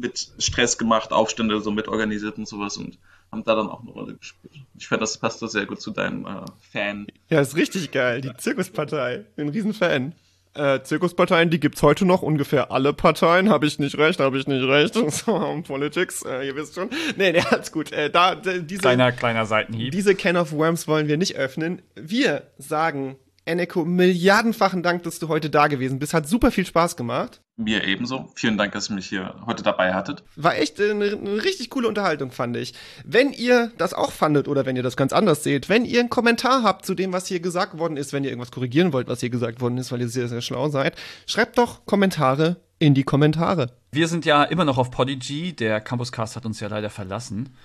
mit Stress gemacht, Aufstände so mit organisiert und sowas und haben da dann auch eine Rolle gespielt. Ich finde, das passt doch sehr gut zu deinem äh, Fan. Ja, ist richtig geil. Die Zirkuspartei. Ein Riesenfan. Äh, Zirkusparteien, die gibt's heute noch, ungefähr alle Parteien. Habe ich nicht recht, habe ich nicht recht. So, Politics, äh, ihr wisst schon. Nee, nee, alles gut. Äh, da, diese, kleiner, kleiner Seitenhieb. Diese Can of Worms wollen wir nicht öffnen. Wir sagen Eneko, milliardenfachen Dank, dass du heute da gewesen bist. Hat super viel Spaß gemacht. Mir ebenso. Vielen Dank, dass ihr mich hier heute dabei hattet. War echt eine, eine, richtig coole Unterhaltung, fand ich. Wenn ihr das auch fandet oder wenn ihr das ganz anders seht, wenn ihr einen Kommentar habt zu dem, was hier gesagt worden ist, wenn ihr irgendwas korrigieren wollt, was hier gesagt worden ist, weil ihr sehr, sehr schlau seid, schreibt doch Kommentare in die Kommentare. Wir sind ja immer noch auf Podigy. Der Campuscast hat uns ja leider verlassen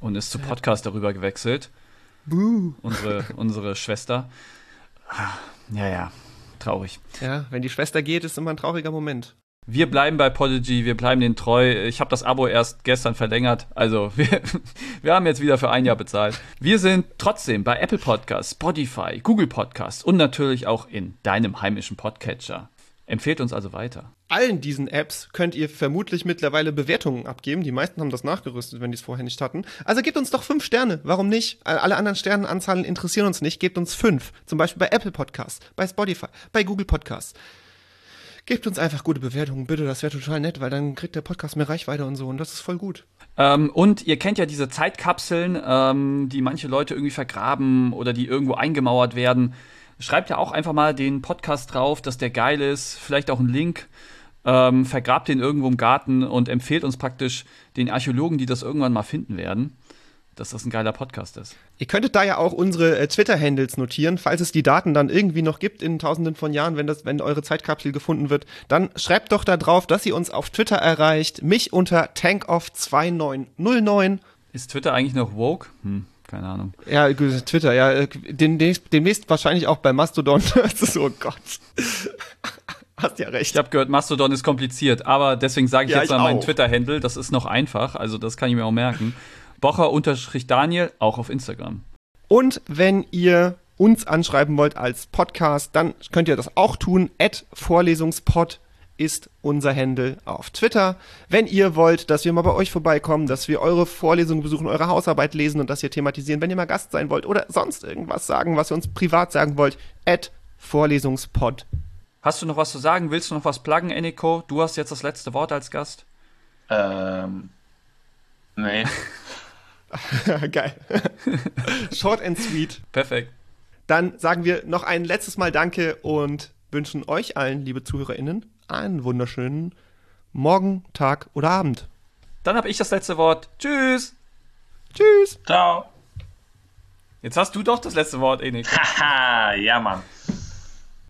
und ist zu Podcast darüber gewechselt. Buh. Unsere, unsere Schwester. Ja, ja, traurig. Ja, wenn die Schwester geht, ist immer ein trauriger Moment. Wir bleiben bei Podigy, wir bleiben denen treu. Ich habe das Abo erst gestern verlängert. Also wir, wir haben jetzt wieder für ein Jahr bezahlt. Wir sind trotzdem bei Apple Podcasts, Spotify, Google Podcasts und natürlich auch in deinem heimischen Podcatcher. Empfehlt uns also weiter. Allen diesen Apps könnt ihr vermutlich mittlerweile Bewertungen abgeben. Die meisten haben das nachgerüstet, wenn die es vorher nicht hatten. Also gebt uns doch fünf Sterne. Warum nicht? Alle anderen Sternenanzahlen interessieren uns nicht. Gebt uns fünf. Zum Beispiel bei Apple Podcasts, bei Spotify, bei Google Podcasts. Gebt uns einfach gute Bewertungen, bitte. Das wäre total nett, weil dann kriegt der Podcast mehr Reichweite und so. Und das ist voll gut. Ähm, und ihr kennt ja diese Zeitkapseln, ähm, die manche Leute irgendwie vergraben oder die irgendwo eingemauert werden. Schreibt ja auch einfach mal den Podcast drauf, dass der geil ist. Vielleicht auch einen Link. Ähm, vergrabt den irgendwo im Garten und empfehlt uns praktisch den Archäologen, die das irgendwann mal finden werden, dass das ein geiler Podcast ist. Ihr könntet da ja auch unsere äh, Twitter-Handles notieren, falls es die Daten dann irgendwie noch gibt in tausenden von Jahren, wenn, das, wenn eure Zeitkapsel gefunden wird. Dann schreibt doch da drauf, dass ihr uns auf Twitter erreicht. Mich unter tankoff2909. Ist Twitter eigentlich noch woke? Hm keine Ahnung. Ja, Twitter, ja. Äh, demnächst, demnächst wahrscheinlich auch bei Mastodon. so, oh Gott. Hast ja recht. Ich habe gehört, Mastodon ist kompliziert, aber deswegen sage ich ja, jetzt mal meinen Twitter-Handle. Das ist noch einfach, also das kann ich mir auch merken. Bocher-Daniel, auch auf Instagram. Und wenn ihr uns anschreiben wollt als Podcast, dann könnt ihr das auch tun. At Vorlesungspod ist unser Handle auf Twitter. Wenn ihr wollt, dass wir mal bei euch vorbeikommen, dass wir eure Vorlesungen besuchen, eure Hausarbeit lesen und das hier thematisieren, wenn ihr mal Gast sein wollt oder sonst irgendwas sagen, was ihr uns privat sagen wollt, at Vorlesungspod. Hast du noch was zu sagen? Willst du noch was pluggen, Eniko? Du hast jetzt das letzte Wort als Gast. Ähm, nee. Geil. Short and sweet. Perfekt. Dann sagen wir noch ein letztes Mal Danke und wünschen euch allen, liebe ZuhörerInnen, einen wunderschönen Morgen, Tag oder Abend. Dann habe ich das letzte Wort. Tschüss. Tschüss. Ciao. Jetzt hast du doch das letzte Wort, Eniko. Haha, ja, Mann.